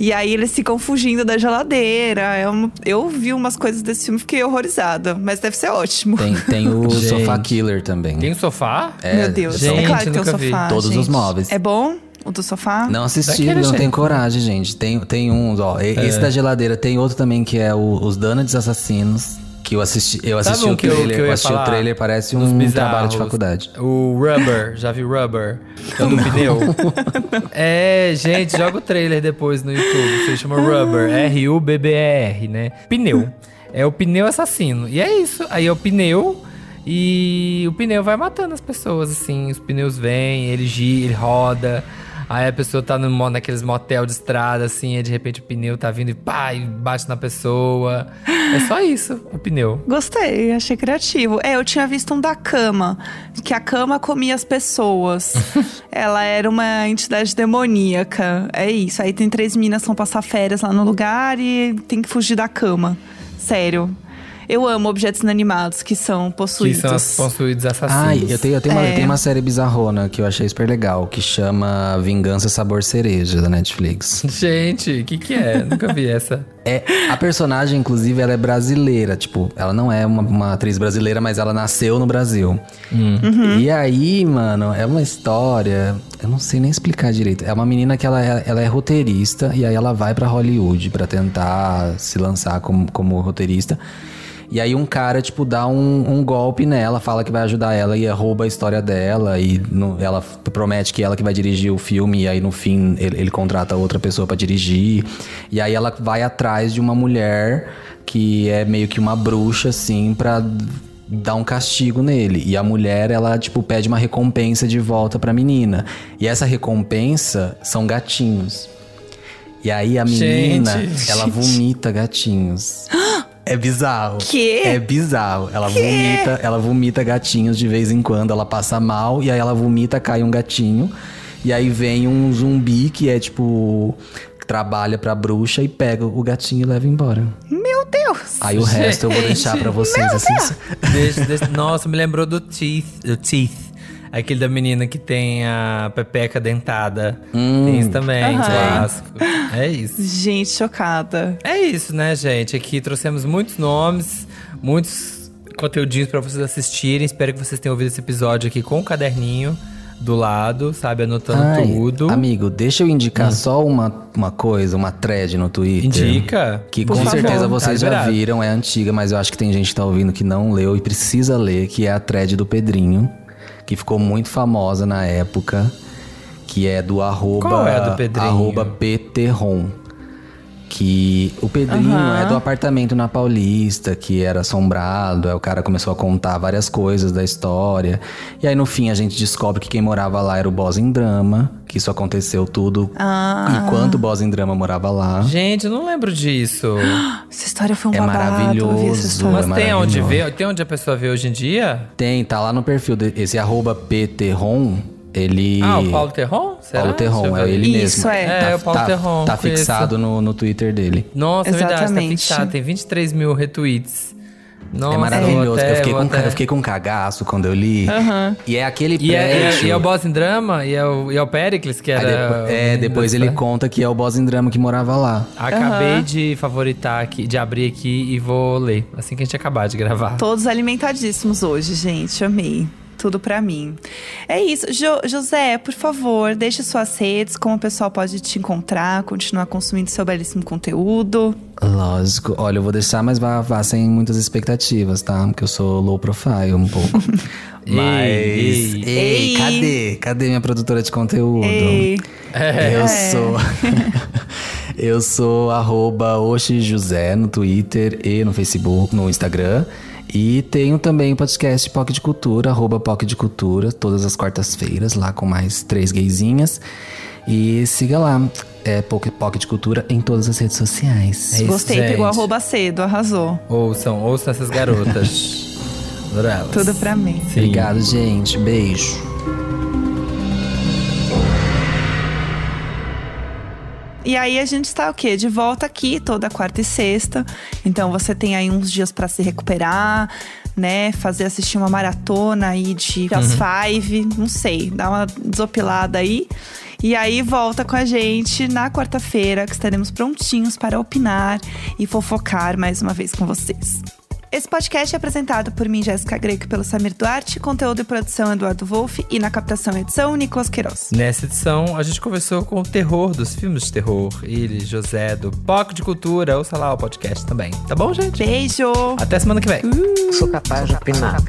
[SPEAKER 4] E aí eles ficam fugindo da geladeira. É uma- Eu vi umas coisas desse filme e fiquei horrorizada, mas deve ser ótimo.
[SPEAKER 6] Tem, tem o
[SPEAKER 5] Gente.
[SPEAKER 6] Sofá Killer também.
[SPEAKER 5] Tem um sofá?
[SPEAKER 4] Meu Deus,
[SPEAKER 5] gente,
[SPEAKER 4] é claro que tem o
[SPEAKER 5] nunca vi.
[SPEAKER 4] sofá.
[SPEAKER 6] Todos
[SPEAKER 4] gente.
[SPEAKER 6] os móveis.
[SPEAKER 4] É bom? O do sofá?
[SPEAKER 6] Não assisti,
[SPEAKER 5] Daquele
[SPEAKER 6] não
[SPEAKER 5] jeito.
[SPEAKER 6] tenho coragem, gente. Tem, tem uns, ó. e-
[SPEAKER 5] É.
[SPEAKER 6] Esse da geladeira tem outro também que é o, Os Donuts Assassinos. Que eu assisti, eu assisti
[SPEAKER 5] um
[SPEAKER 6] o
[SPEAKER 5] que eu-
[SPEAKER 6] trailer.
[SPEAKER 5] que eu
[SPEAKER 6] eu
[SPEAKER 5] ia
[SPEAKER 6] assisti
[SPEAKER 5] falar?
[SPEAKER 6] o trailer, parece
[SPEAKER 5] Dos
[SPEAKER 6] um
[SPEAKER 5] bizarros.
[SPEAKER 6] trabalho de faculdade.
[SPEAKER 5] O Rubber, já viu Rubber? Que é o do pneu. é, gente, joga o trailer depois no YouTube. Se chama Rubber, R-U-B-B-E-R, né? Pneu. É o pneu assassino. E é isso. Aí é o pneu. E o pneu vai matando as pessoas, assim. Os pneus vêm, ele gira, ele roda. Aí a pessoa tá no, naqueles motel de estrada, assim, e de repente o pneu tá vindo e pá, e bate na pessoa. É só isso, o pneu.
[SPEAKER 4] Gostei, achei criativo. É, eu tinha visto um da cama, que a cama comia as pessoas. Ela era uma entidade demoníaca. É isso. Aí tem três meninas que vão passar férias lá no lugar e tem que fugir da cama. Sério. Eu amo objetos inanimados que são
[SPEAKER 5] Que
[SPEAKER 4] possuídos.
[SPEAKER 5] são os possuídos assassinos.
[SPEAKER 6] Ai, eu tenho, eu, tenho uma,
[SPEAKER 4] É.
[SPEAKER 6] eu tenho uma série bizarrona que eu achei super legal, que chama Vingança Sabor Cereja, da Netflix.
[SPEAKER 5] Gente, o que que é? Nunca vi essa.
[SPEAKER 6] É, a personagem, inclusive, ela é brasileira. Tipo, ela não é uma, uma atriz brasileira, mas ela nasceu no Brasil. E aí, mano, é uma história. Eu não sei nem explicar direito. É uma menina que ela é, ela é roteirista e aí ela vai pra Hollywood pra tentar se lançar como, como roteirista. E aí um cara, tipo, dá um, um golpe nela, fala que vai ajudar ela e rouba a história dela. E no- ela promete que ela que vai dirigir o filme. E aí no fim ele, ele contrata outra pessoa pra dirigir. E aí ela vai atrás de uma mulher que é meio que uma bruxa, assim, pra dar um castigo nele. E a mulher, ela, tipo, pede uma recompensa de volta pra menina. E essa recompensa são gatinhos. E aí a menina,
[SPEAKER 5] Gente,
[SPEAKER 6] ela vomita gatinhos. É bizarro.
[SPEAKER 4] Quê?
[SPEAKER 6] É bizarro. Ela vomita, ela vomita gatinhos de vez em quando. Ela passa mal e aí ela vomita, cai um gatinho. E aí vem um zumbi que é tipo que trabalha pra bruxa e pega o gatinho e leva embora.
[SPEAKER 4] Meu Deus!
[SPEAKER 6] Aí o resto eu vou deixar pra vocês assim.
[SPEAKER 5] Deixa- deixa- nossa, me lembrou do Teeth. Do Teeth. Aquele da menina que tem a pepeca dentada. Tem isso também,
[SPEAKER 4] Aham.
[SPEAKER 5] clássico. É isso.
[SPEAKER 4] Gente, chocada.
[SPEAKER 5] É isso, né, gente? Aqui trouxemos muitos nomes, muitos conteúdinhos pra vocês assistirem. Espero que vocês tenham ouvido esse episódio aqui com o caderninho do lado, sabe? Anotando
[SPEAKER 6] Ai,
[SPEAKER 5] tudo.
[SPEAKER 6] Amigo, deixa eu indicar só uma, uma coisa, uma thread no Twitter.
[SPEAKER 5] Indica.
[SPEAKER 6] Que
[SPEAKER 5] Por
[SPEAKER 6] com
[SPEAKER 5] favor.
[SPEAKER 6] certeza
[SPEAKER 5] Tá
[SPEAKER 6] vocês já
[SPEAKER 5] liberado.
[SPEAKER 6] viram, é antiga, mas eu acho que tem gente que tá ouvindo que não leu e precisa ler, que é a thread do Pedrinho, que ficou muito famosa na época, que é do arroba,
[SPEAKER 5] Qual é do Pedrinho?
[SPEAKER 6] arroba pterron. Que o Pedrinho
[SPEAKER 4] Aham.
[SPEAKER 6] é do apartamento na Paulista, que era assombrado. Aí o cara começou a contar várias coisas da história. E aí no fim a gente descobre que quem morava lá era o Boss em Drama, que isso aconteceu tudo
[SPEAKER 4] Ah.
[SPEAKER 6] enquanto o Boss em Drama morava lá.
[SPEAKER 5] Gente, eu não lembro disso.
[SPEAKER 4] Essa história foi um
[SPEAKER 6] É
[SPEAKER 4] babado. eu vi essa
[SPEAKER 6] maravilhoso.
[SPEAKER 4] história.
[SPEAKER 5] Mas
[SPEAKER 6] É
[SPEAKER 5] tem onde
[SPEAKER 6] maravilhoso.
[SPEAKER 5] ver? Tem onde a pessoa vê hoje em dia?
[SPEAKER 6] Tem, tá lá no perfil desse arroba pterron, ele...
[SPEAKER 5] Ah, o Paulo Terron? Será?
[SPEAKER 6] Paulo Terron, é ele
[SPEAKER 4] Isso,
[SPEAKER 6] mesmo.
[SPEAKER 4] é.
[SPEAKER 5] É,
[SPEAKER 6] tá,
[SPEAKER 5] o Paulo
[SPEAKER 6] tá-
[SPEAKER 5] Terron,
[SPEAKER 6] Tá fixado no, no Twitter dele.
[SPEAKER 5] Nossa, é verdade, tá
[SPEAKER 4] Exatamente.
[SPEAKER 5] fixado. Tem 23 mil retweets. Nossa,
[SPEAKER 6] é maravilhoso.
[SPEAKER 5] até-
[SPEAKER 6] eu, fiquei com,
[SPEAKER 5] até-
[SPEAKER 6] eu fiquei com cagaço quando eu li. E é aquele
[SPEAKER 5] E é, e, é,
[SPEAKER 6] prédio...
[SPEAKER 5] e é o Boss em Drama? E é o, e é o Pericles, que era.
[SPEAKER 6] depois-
[SPEAKER 5] o
[SPEAKER 6] é, depois ele conta que é o boss em drama que morava lá.
[SPEAKER 5] Acabei de favoritar aqui, de abrir aqui e vou ler. Assim que a gente acabar de gravar.
[SPEAKER 4] Todos alimentadíssimos hoje, gente. Amei. Tudo pra mim. É isso. Jo- José, por favor, deixe suas redes, como o pessoal pode te encontrar, continuar consumindo seu belíssimo conteúdo.
[SPEAKER 6] Lógico. Olha, eu vou deixar, mas vá, vá sem muitas expectativas, tá? Porque eu sou low profile um pouco. mas.
[SPEAKER 5] ei.
[SPEAKER 6] Ei,
[SPEAKER 4] Ei.
[SPEAKER 6] cadê? Cadê minha produtora de conteúdo?
[SPEAKER 4] Ei.
[SPEAKER 6] Eu sou. eu sou arroba José no Twitter e no Facebook, no Instagram. E tenho também o podcast POC de Cultura, arroba POC de Cultura, todas as quartas-feiras, lá com mais três gaysinhas. E siga lá, é POC de Cultura em todas as redes sociais.
[SPEAKER 5] É isso,
[SPEAKER 4] Gostei, pegou
[SPEAKER 5] gente.
[SPEAKER 4] arroba cedo, arrasou.
[SPEAKER 5] Ouçam, ouçam essas garotas. Adoro elas.
[SPEAKER 4] Tudo pra mim.
[SPEAKER 5] Sim.
[SPEAKER 6] Obrigado, gente. Beijo.
[SPEAKER 4] E aí a gente está o quê? De volta aqui toda quarta e sexta. Então você tem aí uns dias pra se recuperar, né? Fazer assistir uma maratona aí de as five, não sei, dar uma desopilada aí. E aí volta com a gente na quarta-feira, que estaremos prontinhos para opinar e fofocar mais uma vez com vocês. Esse podcast é apresentado por mim, Jéssica Greco, e pelo Samir Duarte, conteúdo e produção Eduardo Wolff e na captação e edição Nicolas Queiroz.
[SPEAKER 5] Nessa edição, a gente conversou com o terror dos filmes de terror. Ele, José, do POC de Cultura. Ouça lá o podcast também. Tá bom, gente?
[SPEAKER 4] Beijo!
[SPEAKER 5] Até semana que vem.
[SPEAKER 3] Sou capaz de opinar.